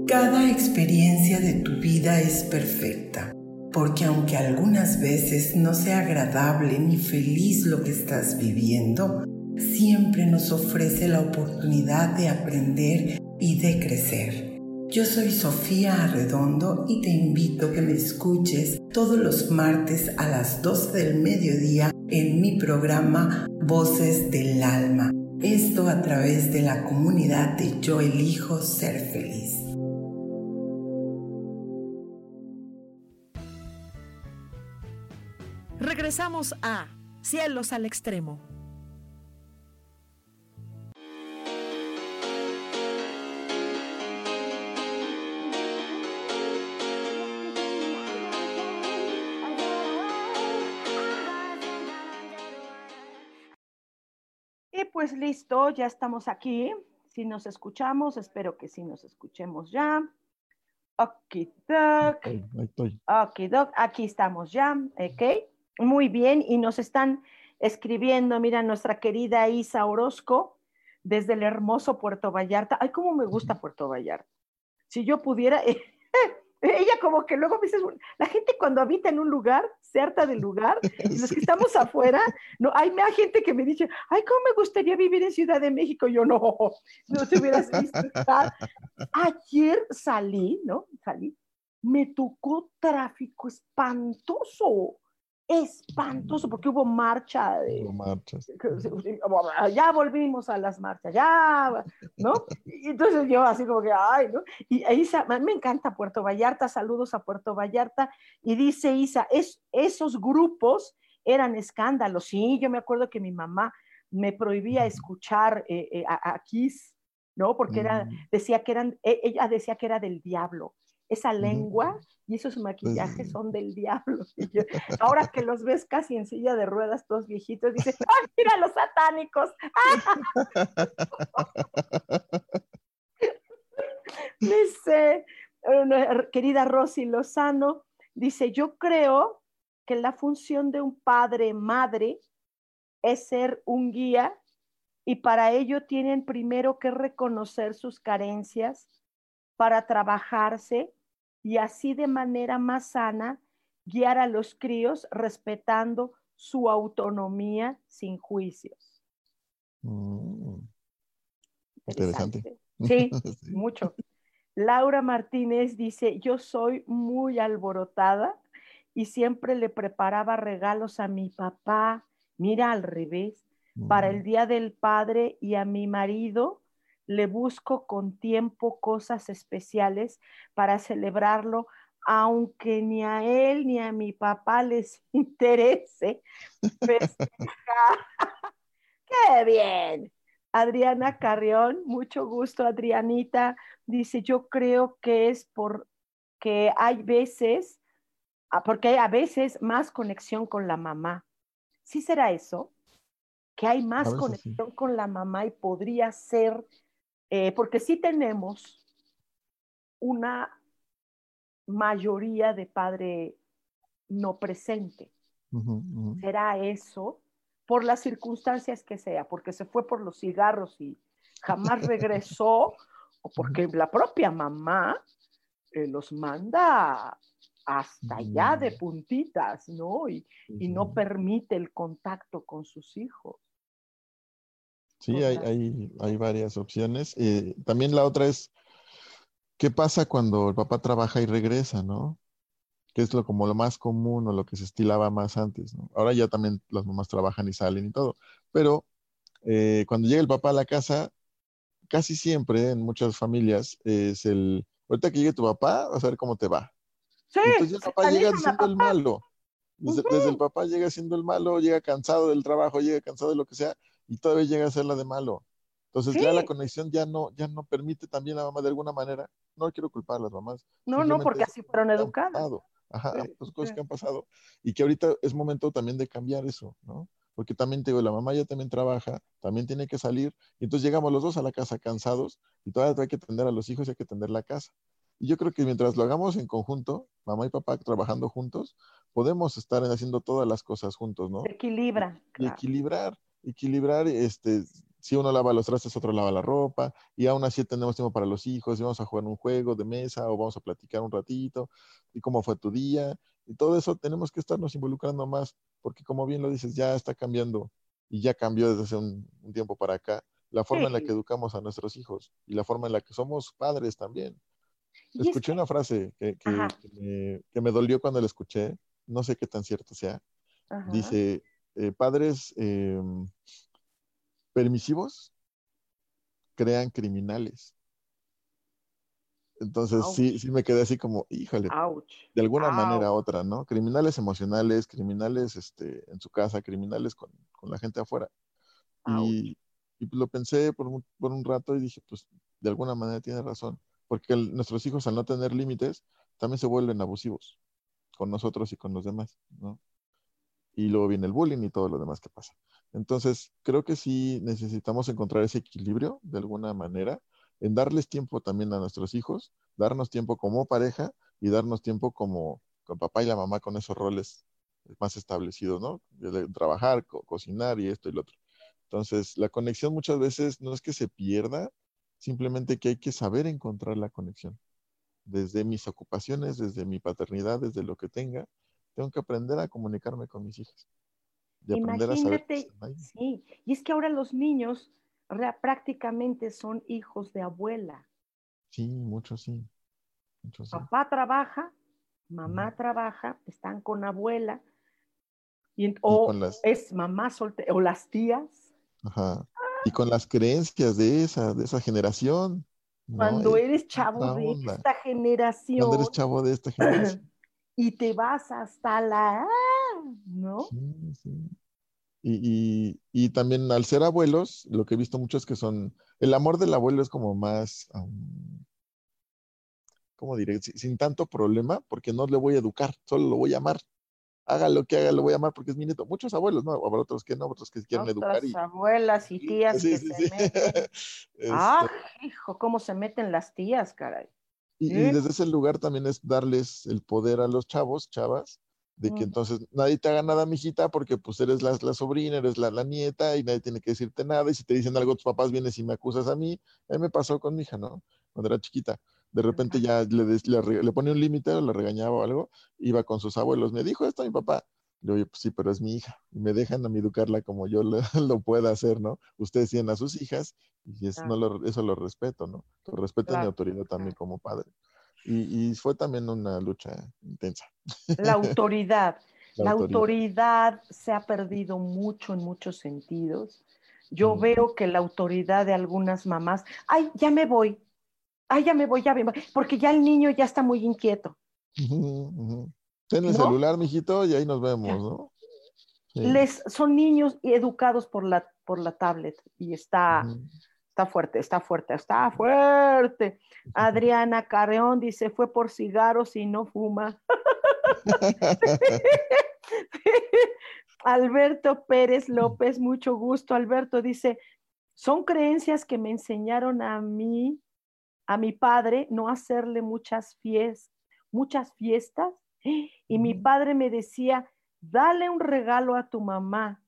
Cada experiencia de tu vida es perfecta, porque aunque algunas veces no sea agradable ni feliz lo que estás viviendo, siempre nos ofrece la oportunidad de aprender y de crecer. Yo soy Sofía Arredondo y te invito a que me escuches todos los martes a las 12 del mediodía en mi programa Voces del Alma. Esto a través de la comunidad de Yo elijo ser feliz. Regresamos a Cielos al Extremo. Pues listo, ya estamos aquí. Si nos escuchamos, espero que sí nos escuchemos ya. Ok, doc. Ok, doc, aquí estamos ya. Ok, muy bien. Y nos están escribiendo, mira, nuestra querida Isa Orozco, desde el hermoso Puerto Vallarta. Ay, cómo me gusta Puerto Vallarta. Si yo pudiera, ella como que luego me dice, la gente cuando habita en un lugar, se harta del lugar, y los que estamos afuera, no, hay gente que me dice, ay, ¿cómo me gustaría vivir en Ciudad de México? Yo no, no te hubieras visto. Ayer salí, ¿no? Salí, me tocó tráfico espantoso. Espantoso porque hubo marcha. De, Hubo marchas. Ya volvimos a las marchas, ya, ¿no? Y entonces yo así como que, ay, ¿no? Y Isa, me encanta Puerto Vallarta, saludos a Puerto Vallarta. Y dice Isa, es, esos grupos eran escándalos. Sí, yo me acuerdo que mi mamá me prohibía escuchar eh, eh, a, a Kiss, ¿no? Porque era, Mm. decía que eran, e- ella decía que era del diablo. Esa lengua y esos maquillajes sí. son del diablo. Y yo, ahora que los ves casi en silla de ruedas, todos viejitos, dices, ¡ay, mira los satánicos! Dice, querida Rosy Lozano, dice, yo creo que la función de un padre, madre, es ser un guía y para ello tienen primero que reconocer sus carencias para trabajarse y así de manera más sana guiar a los críos respetando su autonomía sin juicios. Mm, Interesante. Sí, Sí. mucho. Laura Martínez dice, yo soy muy alborotada y siempre le preparaba regalos a mi papá, mira al revés, para el Mm, Día del Padre y a mi marido le busco con tiempo cosas especiales para celebrarlo, aunque ni a él ni a mi papá les interese. ¡Qué bien! Adriana Carrión, mucho gusto, Adrianita. Dice, yo creo que es porque hay veces, ah, porque hay a veces más conexión con la mamá. ¿Sí será eso? Que hay más sí. conexión con la mamá y podría ser, eh, porque sí tenemos una mayoría de padre no presente. ¿Será eso? Por las circunstancias que sea, porque se fue por los cigarros y jamás regresó, o porque la propia mamá eh, los manda hasta allá de Mm. puntitas, ¿no? Y, y no permite el contacto con sus hijos. Sí, hay, hay, hay varias opciones. Eh, también la otra es, ¿qué pasa cuando el papá trabaja y regresa, no? Que es lo como lo más común o lo que se estilaba más antes, ¿no? Ahora ya también las mamás trabajan y salen y todo. Pero eh, cuando llega el papá a la casa, casi siempre en muchas familias es el, ahorita que llegue tu papá, vas a ver cómo te va. Sí, Entonces el papá llega siendo el malo. Desde, desde el papá llega siendo el malo, llega cansado del trabajo, llega cansado de lo que sea, y todavía llega a ser la de malo. Entonces ya la Sí. conexión ya no, ya no permite también a la mamá de alguna manera. No quiero culpar a las mamás. No, no, porque así fueron educadas. pasado. Ajá, Sí, pues cosas sí. que han pasado. Y que ahorita es momento también de cambiar eso, ¿no? Porque también te digo, la mamá ya también trabaja, también tiene que salir, y entonces llegamos los dos a la casa cansados, y todavía hay que atender a los hijos y hay que atender la casa. Y yo creo que mientras lo hagamos en conjunto, mamá y papá trabajando juntos, podemos estar haciendo todas las cosas juntos, ¿no? Se equilibra. Y claro. equilibrar, equilibrar, este, si uno lava los trastes, otro lava la ropa, y aún así tenemos tiempo para los hijos, y vamos a jugar un juego de mesa, o vamos a platicar un ratito, y cómo fue tu día, y todo eso tenemos que estarnos involucrando más, porque como bien lo dices, ya está cambiando, y ya cambió desde hace un, un tiempo para acá, la forma en la que educamos a nuestros hijos, y la forma en la que somos padres también. Y es Escuché que- una frase que, que- me, que me dolió cuando la escuché, no sé qué tan cierto sea. Ajá. Dice, eh, padres eh, permisivos crean criminales. Entonces sí, Ouch. sí me quedé así como, híjole, Ouch. de alguna manera u Ouch. otra, ¿no? Criminales emocionales, criminales este, en su casa, criminales con, con la gente afuera. Y, y pues lo pensé por un, por un rato y dije, pues de alguna manera tiene razón, porque el- nuestros hijos al no tener límites también se vuelven abusivos con nosotros y con los demás, ¿no? Y luego viene el bullying y todo lo demás que pasa. Entonces, creo que sí necesitamos encontrar ese equilibrio de alguna manera, en darles tiempo también a nuestros hijos, darnos tiempo como pareja y darnos tiempo como con papá y la mamá con esos roles más establecidos, ¿no? De, trabajar, co- cocinar y esto y lo otro. Entonces, la conexión muchas veces no es que se pierda, simplemente que hay que saber encontrar la conexión. Desde mis ocupaciones, desde mi paternidad, desde lo que tenga, tengo que aprender a comunicarme con mis hijas. Y aprender a saber que sí, y es que ahora los niños prácticamente son hijos de abuela. Sí, mucho sí. Papá trabaja, mamá trabaja, están con abuela Y, o es mamá soltera, o las tías. Ajá. Y con las creencias de esa, de esa generación. Cuando eres chavo de esta generación. Cuando eres chavo de esta generación. y te vas hasta la, ¿no? Sí, sí. Y, y, también al ser abuelos, lo que he visto mucho es que son, el amor del abuelo es como más, ¿cómo diré? Sin, tanto problema, porque no le voy a educar, solo lo voy a amar. Haga lo que haga, lo voy a amar porque es mi nieto. Muchos abuelos, ¿no? Habrá otros que no, otros que quieren educar. Y... abuelas y tías que se meten. Ah, hijo, cómo se meten las tías, caray. Y, y, desde ese lugar también es darles el poder a los chavos, chavas, de que entonces nadie te haga nada, mijita, porque pues eres la, la sobrina, eres la, la, nieta y nadie tiene que decirte nada. Y si te dicen algo tus papás, vienes y me acusas a mí. A mí me pasó con mi hija, ¿no? Cuando era chiquita. De repente ya le, le, le ponía un límite o le regañaba o algo, iba con sus abuelos. Me dijo esto a mi papá. Yo, pues sí, pero es mi hija. Y me dejan a mí educarla como yo lo, lo pueda hacer, ¿no? Ustedes tienen a sus hijas y eso, no lo, eso lo respeto, ¿no? Respeto mi autoridad también como padre. Y, fue también una lucha intensa. La autoridad. La, autoridad. se ha perdido mucho en muchos sentidos. Yo veo que la autoridad de algunas mamás, ay, ya me voy, ay, ya me voy, ya me voy, porque ya el niño ya está muy inquieto. Ten el celular, mijito, y ahí nos vemos, ¿no? Les, son niños educados por la, por la tablet y está, Está fuerte, está fuerte, está fuerte. Adriana Carreón dice, fue por cigarros y no fuma. Alberto Pérez López, mucho gusto. Alberto dice, son creencias que me enseñaron a mí, a mi padre, no hacerle muchas fiestas, muchas fiestas. Y mi padre me decía, dale un regalo a tu mamá.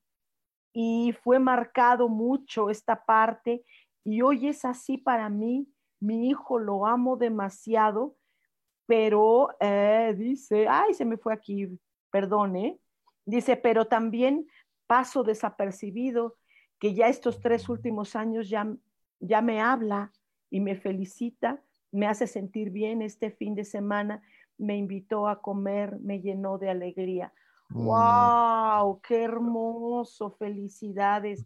Y fue marcado mucho esta parte y hoy es así para mí. Mi hijo lo amo demasiado, pero eh, dice, ay, se me fue aquí, perdone. Dice, pero también paso desapercibido que ya estos tres últimos años ya, ya me habla y me felicita, me hace sentir bien este fin de semana, me invitó a comer, me llenó de alegría. ¡Wow! Mm. ¡Qué hermoso! Felicidades.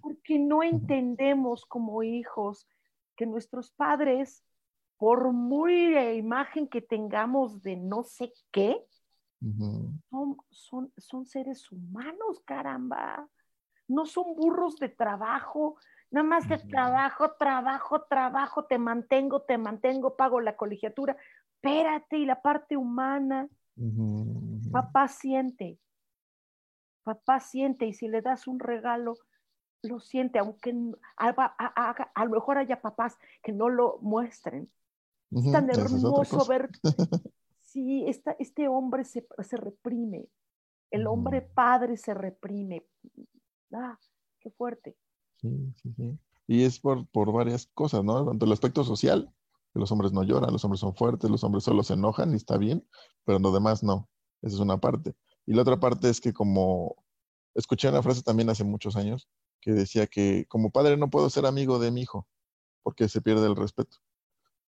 Porque no entendemos como hijos que nuestros padres, por muy imagen que tengamos de no sé qué, son, son, son seres humanos, caramba. No son burros de trabajo, nada más de trabajo, trabajo, trabajo, te mantengo, te mantengo, pago la colegiatura. Espérate, y la parte humana. Papá siente, papá siente y si le das un regalo, lo siente, aunque a, lo mejor haya papás que no lo muestren. Es tan hermoso ver si este hombre se, reprime, el hombre padre se reprime. Ah, qué fuerte. Sí, sí, sí. Y es por, por varias cosas, ¿no? Tanto el aspecto social, los hombres no lloran, los hombres son fuertes, los hombres solo se enojan y está bien, pero lo demás no. Esa es una parte. Y la otra parte es que como escuché una frase también hace muchos años que decía que como padre no puedo ser amigo de mi hijo porque se pierde el respeto.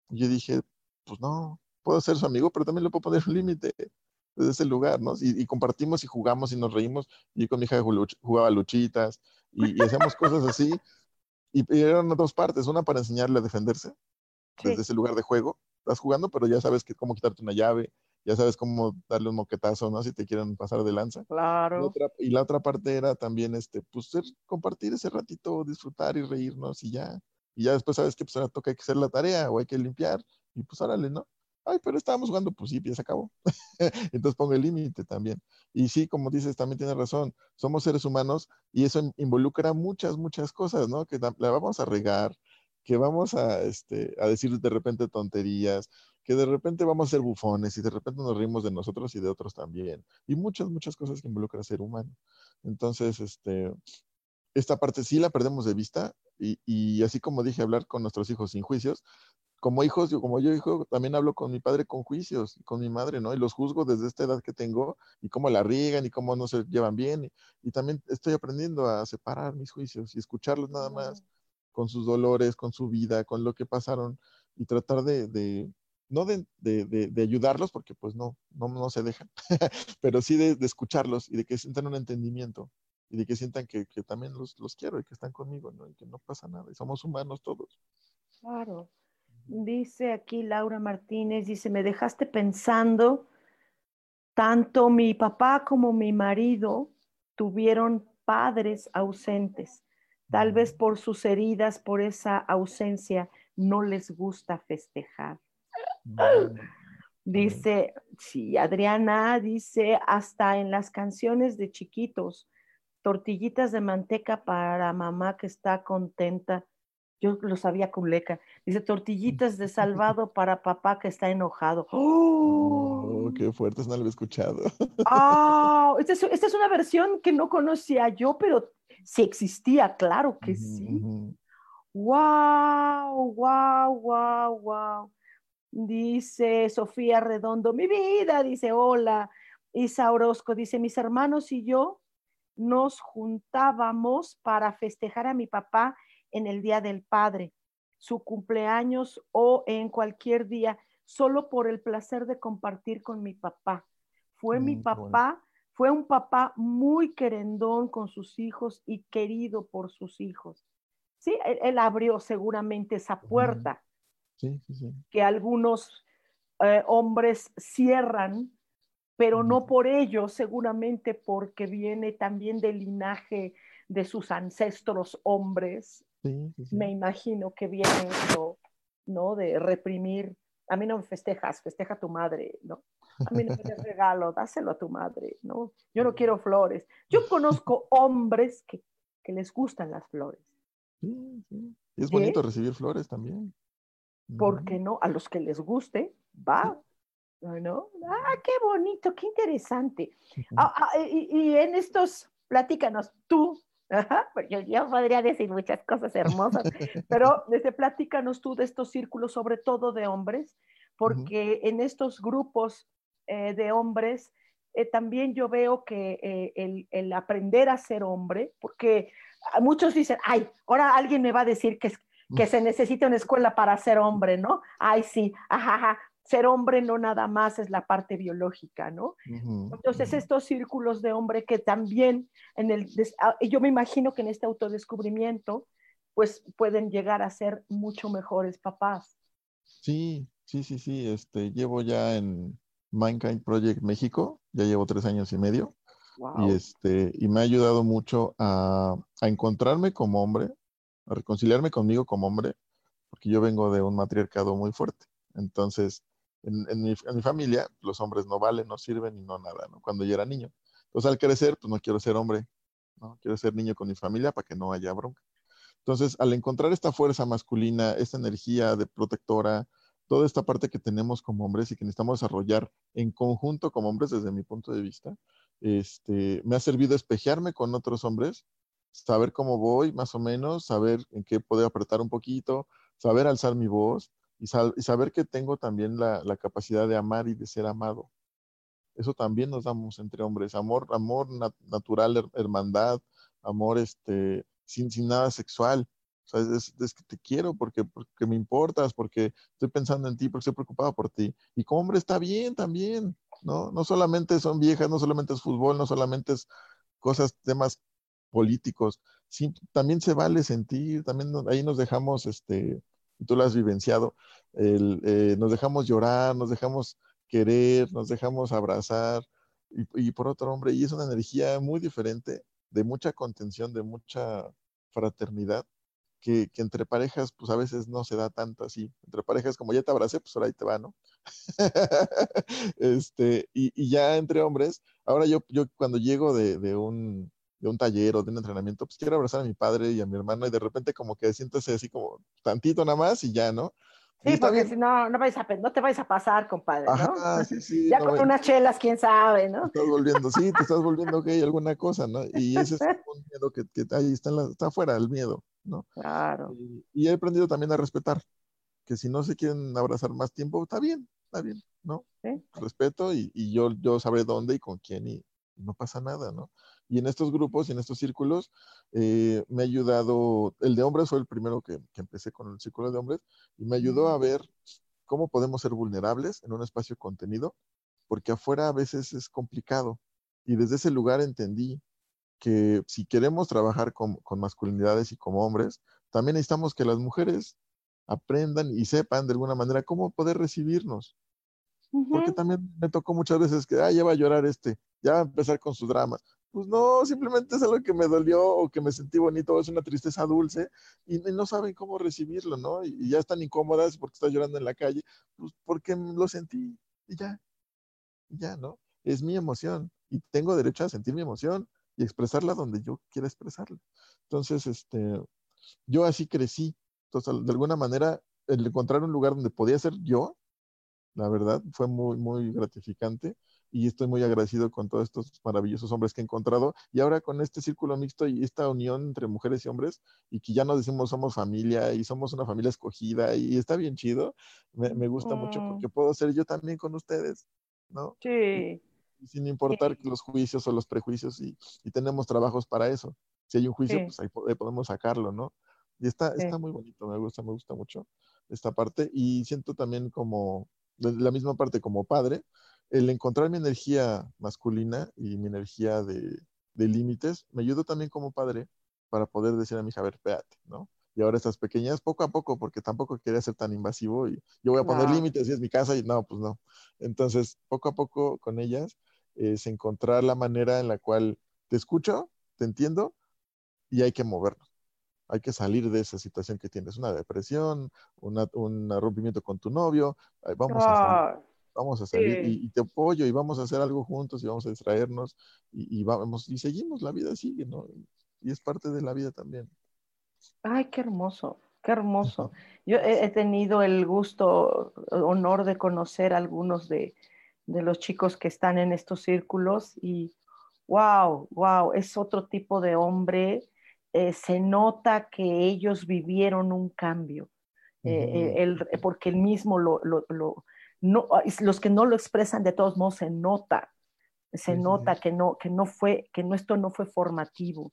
Y yo dije, pues no, puedo ser su amigo, pero también le puedo poner un límite desde ese lugar, ¿no? Y, compartimos y jugamos y nos reímos. Y con mi hija jugaba luchitas y, hacíamos cosas así. Y, y, eran dos partes, una para enseñarle a defenderse desde ese lugar de juego. Estás jugando, pero ya sabes que cómo quitarte una llave, ya sabes cómo darle un moquetazo, ¿no? Si te quieren pasar de lanza. Claro. Y, la otra parte era también, este, pues, compartir ese ratito, disfrutar y reírnos y ya. Y ya después sabes que pues ahora toca que hacer la tarea o hay que limpiar y pues órale, ¿no? Ay, pero estábamos jugando, pues sí, ya se acabó. Entonces pongo el límite también. Y sí, como dices, también tienes razón, somos seres humanos y eso involucra muchas, muchas cosas, ¿no? Que la vamos a regar, que vamos a, este, a decir de repente tonterías, que de repente vamos a ser bufones y de repente nos rimos de nosotros y de otros también. Y muchas, muchas cosas que involucran ser humano. Entonces, este, esta parte sí la perdemos de vista y, y, así como dije, hablar con nuestros hijos sin juicios. Como hijos, yo, como yo hijo, también hablo con mi padre con juicios, con mi madre, ¿no? Y los juzgo desde esta edad que tengo y cómo la riegan y cómo no se llevan bien. Y, y también estoy aprendiendo a separar mis juicios y escucharlos nada más con sus dolores, con su vida, con lo que pasaron y tratar de, no de, de, ayudarlos, porque pues no, no, no se dejan, pero sí de, escucharlos y de que sientan un entendimiento y de que sientan que, que también los, los, quiero y que están conmigo, ¿no? Y que no pasa nada, y somos humanos todos. Claro. Dice aquí Laura Martínez, dice, me dejaste pensando, tanto mi papá como mi marido tuvieron padres ausentes. Tal vez por sus heridas, por esa ausencia, no les gusta festejar. Dice, sí, Adriana dice, hasta en las canciones de chiquitos, tortillitas de manteca para mamá que está contenta. Yo lo sabía con leca. Dice, tortillitas de salvado para papá que está enojado. ¡Oh! oh qué fuerte, no lo he escuchado. ¡Oh! Esta es, esta es, una versión que no conocía yo, pero sí existía, claro que sí. ¡Wow! ¡Wow! ¡Wow! ¡Wow! Dice Sofía Redondo, mi vida, dice, hola. Isa Orozco dice, mis hermanos y yo nos juntábamos para festejar a mi papá en el Día del Padre, su cumpleaños o en cualquier día, solo por el placer de compartir con mi papá. Fue mi mm, papá, fue un papá muy querendón con sus hijos y querido por sus hijos. Sí, él, abrió seguramente esa puerta que algunos eh, hombres cierran, pero no por ello, seguramente porque viene también del linaje de sus ancestros hombres. me imagino que viene eso, ¿no? De reprimir. A mí no me festejas, festeja a tu madre, ¿no? A mí no me regalo, dáselo a tu madre, ¿no? Yo no quiero flores. Yo conozco hombres que, que les gustan las flores. Sí, sí. es bonito recibir flores también. ¿Por qué no? A los que les guste, va. ¿No? Ah, qué bonito, qué interesante. Ah, ah, y, en estos, platícanos tú, porque yo, podría decir muchas cosas hermosas, pero desde platícanos tú de estos círculos, sobre todo de hombres, porque en estos grupos eh, de hombres eh, también yo veo que eh, el, el, aprender a ser hombre, porque muchos dicen, ay, ahora alguien me va a decir que que se necesita una escuela para ser hombre, ¿no? Ay, sí, ajá, ser hombre no nada más es la parte biológica, ¿no? Entonces, estos círculos de hombre que también en el, ah, yo me imagino que en este autodescubrimiento, pues pueden llegar a ser mucho mejores papás. Sí, sí, sí, sí, este, llevo ya en Mankind Project México, ya llevo tres años y medio. Y, este, y me ha ayudado mucho a, a encontrarme como hombre, a reconciliarme conmigo como hombre, porque yo vengo de un matriarcado muy fuerte. Entonces, en, mi, familia, los hombres no valen, no sirven y no nada, ¿no? Cuando yo era niño. Entonces, al crecer, pues no quiero ser hombre, ¿no? Quiero ser niño con mi familia para que no haya bronca. Entonces, al encontrar esta fuerza masculina, esta energía de protectora, toda esta parte que tenemos como hombres y que necesitamos desarrollar en conjunto como hombres desde mi punto de vista, este, me ha servido espejearme con otros hombres saber cómo voy más o menos, saber en qué puedo apretar un poquito, saber alzar mi voz y, saber que tengo también la, capacidad de amar y de ser amado. Eso también nos damos entre hombres, amor, amor natural, hermandad, amor este, sin, sin nada sexual. Sea, es, que te quiero porque, porque me importas, porque estoy pensando en ti, porque estoy preocupado por ti. Y como hombre está bien también, ¿no? No solamente son viejas, no solamente es fútbol, no solamente es cosas, temas políticos, también se vale sentir, también ahí nos dejamos, este, tú lo has vivenciado, eh, nos dejamos llorar, nos dejamos querer, nos dejamos abrazar, y, por otro hombre, y es una energía muy diferente, de mucha contención, de mucha fraternidad, que, entre parejas, pues a veces no se da tanto así. Entre parejas, como ya te abracé, pues ahora ahí te va, ¿no? este, y, ya entre hombres, ahora yo, yo cuando llego de un, de un taller o de un entrenamiento, pues quiero abrazar a mi padre y a mi hermano y de repente como que siéntese así como tantito nada más y ya, ¿no? Sí, porque si no, no, vais a, no te vais a pasar, compadre, ¿no? sí, sí, ya con unas chelas, quién sabe, ¿no? Te estás volviendo, sí, te estás volviendo hay alguna cosa, ¿no? Y ese es un miedo que, que ahí está, está afuera, el miedo, ¿no? Claro. Y, he aprendido también a respetar, que si no se quieren abrazar más tiempo, está bien, está bien, ¿no? ¿Sí? Respeto y, y, yo, yo sabré dónde y con quién y no pasa nada, ¿no? Y en estos grupos y en estos círculos eh, me ha ayudado, el de hombres fue el primero que, empecé con el círculo de hombres, y me ayudó a mm. ver cómo podemos ser vulnerables en un espacio contenido, porque afuera a veces es complicado. Y desde ese lugar entendí que si queremos trabajar con, con masculinidades y como hombres, también necesitamos que las mujeres aprendan y sepan de alguna manera cómo poder recibirnos. Porque también me tocó muchas veces que, ah, ya va a llorar este, ya va a empezar con su drama. Pues no, simplemente es algo que me dolió o que me sentí bonito, es una tristeza dulce y, no saben cómo recibirlo, ¿no? Y, ya están incómodas porque está llorando en la calle, pues porque lo sentí y ya, y ya, ¿no? Es mi emoción y tengo derecho a sentir mi emoción y expresarla donde yo quiera expresarla. Entonces, este, yo así crecí. Entonces, de alguna manera, el encontrar un lugar donde podía ser yo, la verdad, fue muy, muy gratificante y estoy muy agradecido con todos estos maravillosos hombres que he encontrado y ahora con este círculo mixto y esta unión entre mujeres y hombres y que ya nos decimos somos familia y somos una familia escogida y está bien chido, me, gusta mucho Mm. porque puedo ser yo también con ustedes, ¿no? Sí. Sin importar los juicios o los prejuicios y, y tenemos trabajos para eso. Si hay un juicio, Sí. pues ahí ahí podemos sacarlo, ¿no? Y está, Sí. está muy bonito, me gusta, me gusta mucho esta parte. Y siento también como, la misma parte como padre, el encontrar mi energía masculina y mi energía de, de límites, me ayudó también como padre para poder decir a mi hija, a ver, espérate, ¿no? Y ahora estas pequeñas, poco a poco, porque tampoco quería ser tan invasivo y yo voy a poner límites y es mi casa y no, pues no. Entonces, poco a poco con ellas es encontrar la manera en la cual te escucho, te entiendo y hay que movernos. Hay que salir de esa situación que tienes, una depresión, una- un rompimiento con tu novio, vamos a salir, vamos a salir sí. y, y te apoyo y vamos a hacer algo juntos y vamos a distraernos y, y vamos y seguimos, la vida sigue, ¿no? Y es parte de la vida también. Ay, qué hermoso, qué hermoso. Yo he, he tenido el gusto, honor de conocer a algunos de, de los chicos que están en estos círculos y wow, wow, es otro tipo de hombre. Eh, se nota que ellos vivieron un cambio, eh, eh, el- porque el mismo lo, lo- lo- no, los que no lo expresan de todos modos se nota, se sí, nota sí. que no, que no fue, que no, esto no fue formativo.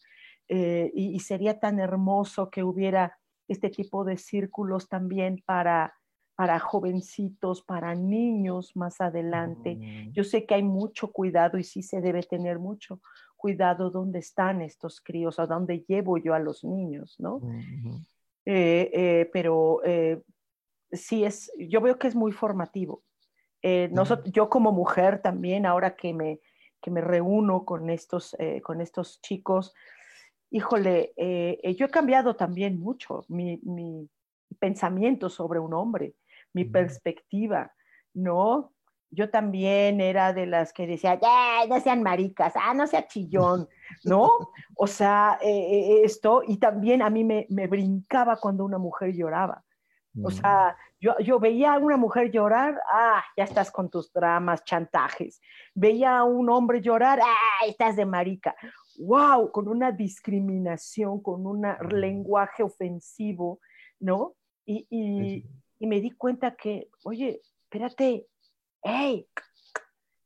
Eh, y, y sería tan hermoso que hubiera este tipo de círculos también para, para jovencitos, para niños más adelante. Mm, Yo sé que hay mucho cuidado y sí se debe tener mucho cuidado dónde están estos críos, a dónde llevo yo a los niños, ¿no? Eh, eh, pero eh, sí es, yo veo que es muy formativo. Yo como mujer también, ahora que me, que me reúno con estos, con estos chicos, híjole, yo he cambiado también mucho mi, mi pensamiento sobre un hombre, mi perspectiva, ¿no? Yo también era de las que decía, ya, no sean maricas, ah, no sea chillón, ¿no? O sea, eh, eh, esto, y también a mí me, me brincaba cuando una mujer lloraba. O mm, sea, yo, yo veía a una mujer llorar, ah, ya estás con tus dramas, chantajes. Veía a un hombre llorar, ah, estás de marica. Wow, con una discriminación, con un lenguaje ofensivo, ¿no? Y, y me di cuenta que, oye, espérate, hey,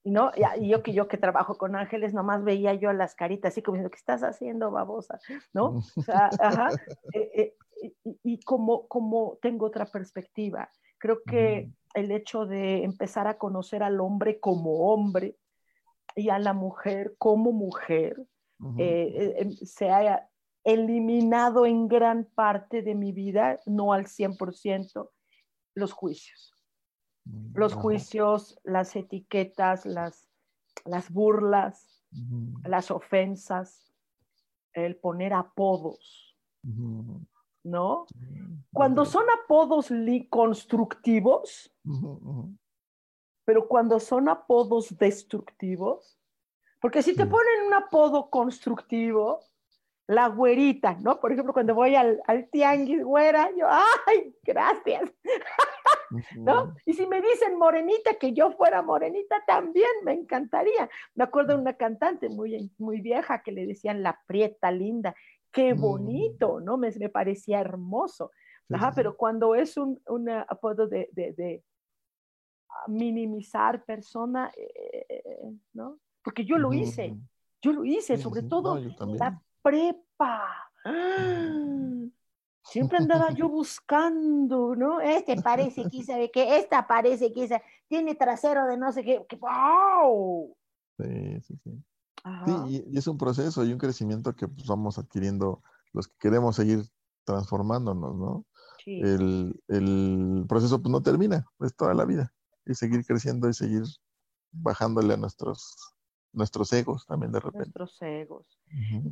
¿no? Y, yo que yo que trabajo con ángeles, nomás veía yo las caritas así como diciendo, ¿qué estás haciendo, babosa? ¿No? O sea, ajá. Eh, eh, y, y como, como tengo otra perspectiva. Creo que Ujú. el hecho de empezar a conocer al hombre como hombre y a la mujer como mujer eh, eh, se ha eliminado en gran parte de mi vida, no al 100%, los juicios. mm, Los juicios, las etiquetas, las, las burlas, las ofensas, el poner apodos, ¿no? Cuando son apodos constructivos, pero cuando son apodos destructivos, porque si te ponen un apodo constructivo, la güerita, ¿no? Por ejemplo, cuando voy al, al tianguis, güera, yo, ¡ay, gracias! ¿No? Y si me dicen morenita, que yo fuera morenita, también me encantaría. Me acuerdo de una cantante muy, muy vieja que le decían la prieta linda. Qué Mm. bonito, ¿no? Me, me parecía hermoso. Ajá, pero cuando es un, un apodo de, de, de, ah, minimizar persona, eh, ¿no? Porque yo lo hice, yo lo hice, sobre todo No, la prepa. ¡Ah! Siempre andaba yo buscando, ¿no? Este parece que sabe que, esta parece que tiene trasero de no sé qué. ¡Wow! Sí, sí, sí. Sí, y, es un proceso y un crecimiento que pues, vamos adquiriendo los que queremos seguir transformándonos, ¿no? Sí. El, el, proceso pues, no termina, es toda la vida. Y seguir creciendo y seguir bajándole a nuestros, nuestros egos también de repente. Nuestros egos.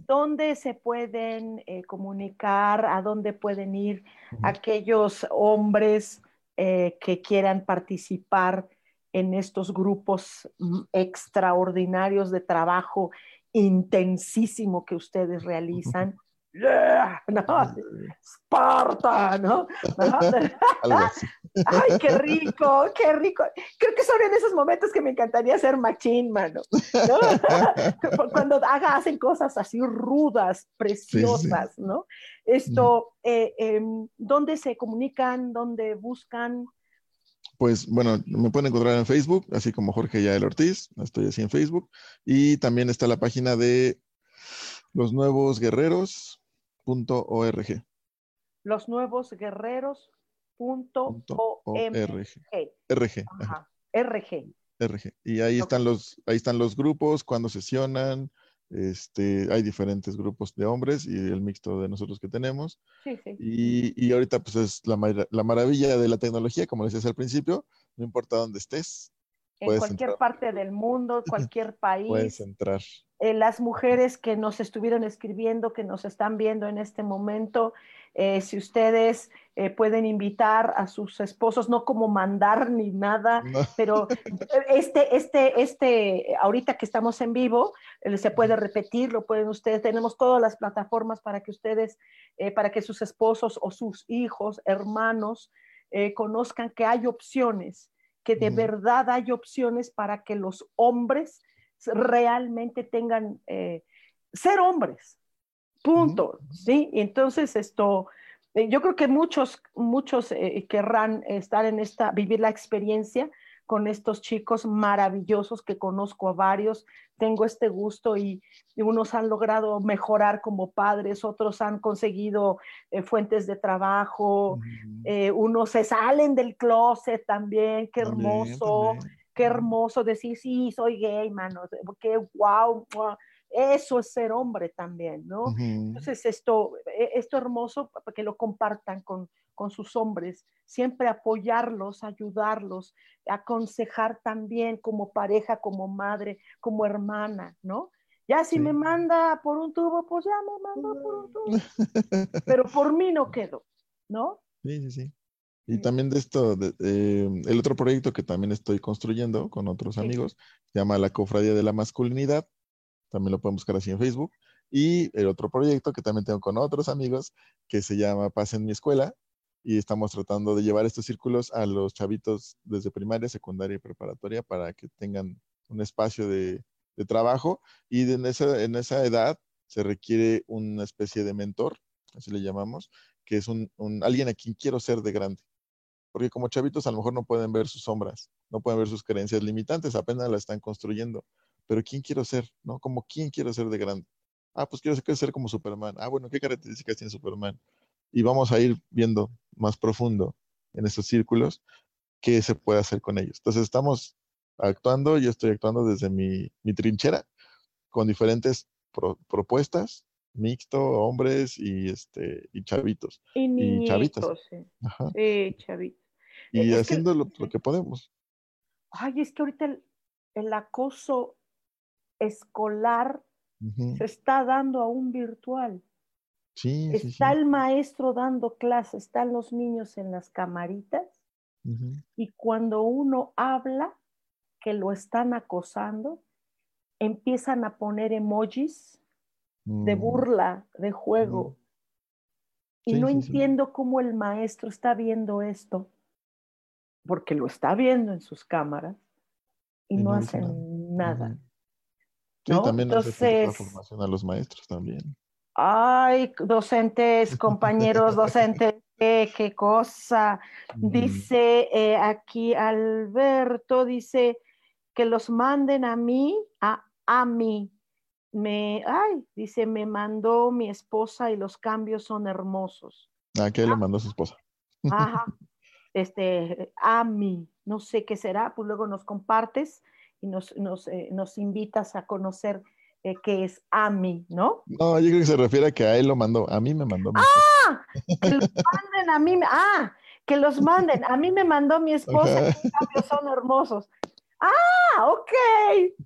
¿Dónde se pueden eh, comunicar? ¿A dónde pueden ir aquellos hombres eh, que quieran participar en estos grupos mm, extraordinarios de trabajo intensísimo que ustedes realizan? ¿no? Esparta, ¿no? Ay, qué rico, qué rico. Creo que son en esos momentos que me encantaría ser machín, mano. Cuando haga, hacen cosas así rudas, preciosas, ¿no? Esto, eh, em, ¿dónde se comunican? ¿Dónde buscan? Pues bueno, me pueden encontrar en Facebook, así como Jorge Yael Ortiz, estoy así en Facebook. Y también está la página de Los Nuevos Guerreros, .org. Los nuevos guerreros. RG. RG. RG. Y ahí están los, ahí están los grupos, cuando sesionan, este, hay diferentes grupos de hombres y el mixto de nosotros que tenemos. Sí, sí. Y, y ahorita pues es la, la, maravilla de la tecnología, como decías al principio, no importa dónde estés. En cualquier parte del mundo, cualquier país. Puedes entrar. Eh, las mujeres que nos estuvieron escribiendo, que nos están viendo en este momento, eh, si ustedes eh, pueden invitar a sus esposos, no como mandar ni nada, pero este, este, este, ahorita que estamos en vivo, se puede repetir, lo pueden ustedes, tenemos todas las plataformas para que ustedes, para que sus esposos o sus hijos, hermanos, conozcan que hay opciones, que de verdad hay opciones para que los hombres realmente tengan, eh, ser hombres, punto, ¿sí? Entonces esto, eh, yo creo que muchos, muchos eh, querrán estar en esta, vivir la experiencia con estos chicos maravillosos que conozco a varios, tengo este gusto y, unos han logrado mejorar como padres, otros han conseguido fuentes de trabajo, unos se salen del closet también, qué hermoso qué hermoso decir, sí, soy gay, mano, qué wow, eso es ser hombre también, ¿no? Entonces, esto, e, esto hermoso para que lo compartan con, con sus hombres, siempre apoyarlos, ayudarlos, aconsejar también como pareja, como madre, como hermana, ¿no? Ya si me manda por un tubo, pues ya me manda por un tubo. Pero por mí no quedo, ¿no? Sí, sí, sí. Y también de esto, em, el otro proyecto que también estoy construyendo con otros amigos, se llama La Cofradía de la Masculinidad, también lo pueden buscar así en Facebook. Y el otro proyecto que también tengo con otros amigos, que se llama Paz en mi escuela, y estamos tratando de llevar estos círculos a los chavitos desde primaria, secundaria y preparatoria para que tengan un espacio de, trabajo. Y en, esa, en esa edad se requiere una especie de mentor, así le llamamos, que es un, alguien a quien quiero ser de grande porque como chavitos a lo mejor no pueden ver sus sombras, no pueden ver sus creencias limitantes, apenas la están construyendo. Pero ¿quién quiero ser? ¿No? Como quién quiero ser de grande. Ah, pues quiero ser como Superman. Ah, bueno, ¿qué características tiene Superman? Y vamos a ir viendo más profundo en esos círculos qué se puede hacer con ellos. Entonces estamos actuando, yo estoy actuando desde mi, trinchera con diferentes propuestas, mixto, hombres y este y chavitos. Y, chavitos. Sí. chavitos. Y haciendo lo, que podemos. Ay, es que ahorita el, acoso escolar se está dando a un virtual. Sí, está el maestro dando clases, están los niños en las camaritas y cuando uno habla que lo están acosando, empiezan a poner emojis de mm. burla, de juego. Y no entiendo cómo el maestro está viendo esto porque lo está viendo en sus cámaras y, no, hacen nada. Sí, también Entonces, formación a los maestros también. Ay, docentes, compañeros docentes, qué, cosa. Dice eh, aquí Alberto, dice que los manden a mí, a, a mí. Me, ay, dice, me mandó mi esposa y los cambios son hermosos. Ah, que le mandó su esposa. Ajá. Este, Ami, no sé qué será, pues luego nos compartes y nos, nos, eh, nos invitas a conocer eh, qué es Ami, ¿no? No, yo creo que se refiere a que a él lo mandó, a mí me mandó. ¡Ah! Que los manden a mí, ah, que los manden. A mí me mandó mi esposa, que son hermosos. Ah, ok.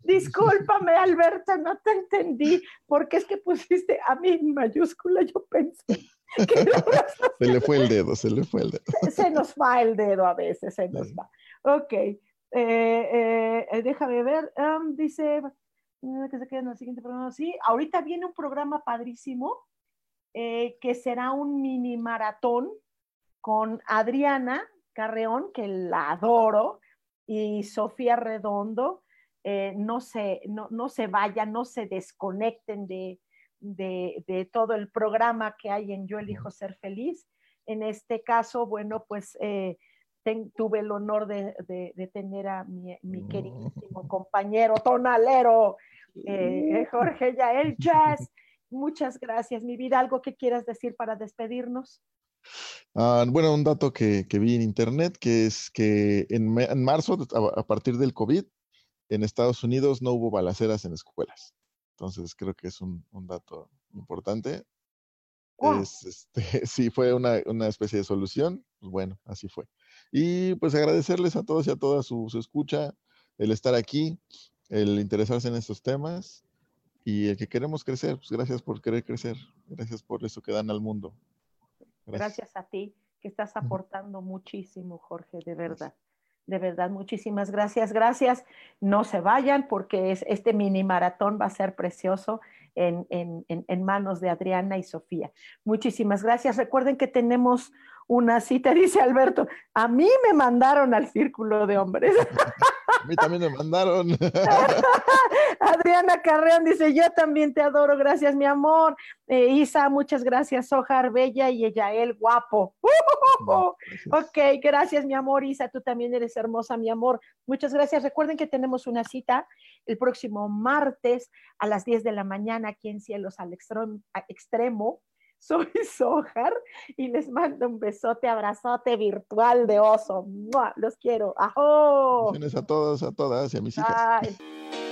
Discúlpame, Alberto, no te entendí. Porque es que pusiste a mí en mayúscula, yo pensé. Que se le fue el dedo, se le fue el dedo. Se, nos va el dedo a veces, se nos va. Ok. Eh, eh, déjame ver. Um, dice que se quede en el siguiente programa. Sí, ahorita viene un programa padrísimo eh, que será un mini maratón con Adriana Carreón, que la adoro y Sofía Redondo, eh, no, se, no, no, se vayan, no se desconecten de, de, de, todo el programa que hay en Yo elijo ser feliz. En este caso, bueno, pues eh, tuve el honor de, de tener a mi, mi, queridísimo compañero tonalero, eh, Jorge Yael Jazz. Muchas gracias, mi vida. ¿Algo que quieras decir para despedirnos? Ah, bueno, un dato que, vi en internet, que es que en, marzo, a, partir del COVID, en Estados Unidos no hubo balaceras en escuelas. Entonces creo que es un, dato importante. este, sí, fue una, especie de solución. Pues bueno, así fue. Y pues agradecerles a todos y a todas su, su escucha, el estar aquí, el interesarse en estos temas y el que queremos crecer. Pues gracias por querer crecer. Gracias por eso que dan al mundo. Gracias. a ti, que estás aportando muchísimo, Jorge, de verdad. De verdad, muchísimas gracias. Gracias. No se vayan porque es, este mini maratón va a ser precioso en, en, en, manos de Adriana y Sofía. Muchísimas gracias. Recuerden que tenemos una cita, dice Alberto. A mí me mandaron al círculo de hombres. A mí también me mandaron. Adriana Carreón dice, yo también te adoro, gracias mi amor. Eh, Isa, muchas gracias, Ojar Bella y el guapo. ok, gracias mi amor, Isa, tú también eres hermosa, mi amor. Muchas gracias. Recuerden que tenemos una cita el próximo martes a las 10 de la mañana aquí en Cielos al Extremo soy Sojar y les mando un besote, abrazote virtual de oso. Los quiero. ¡Ajo! a todos, a todas y a mis hijas.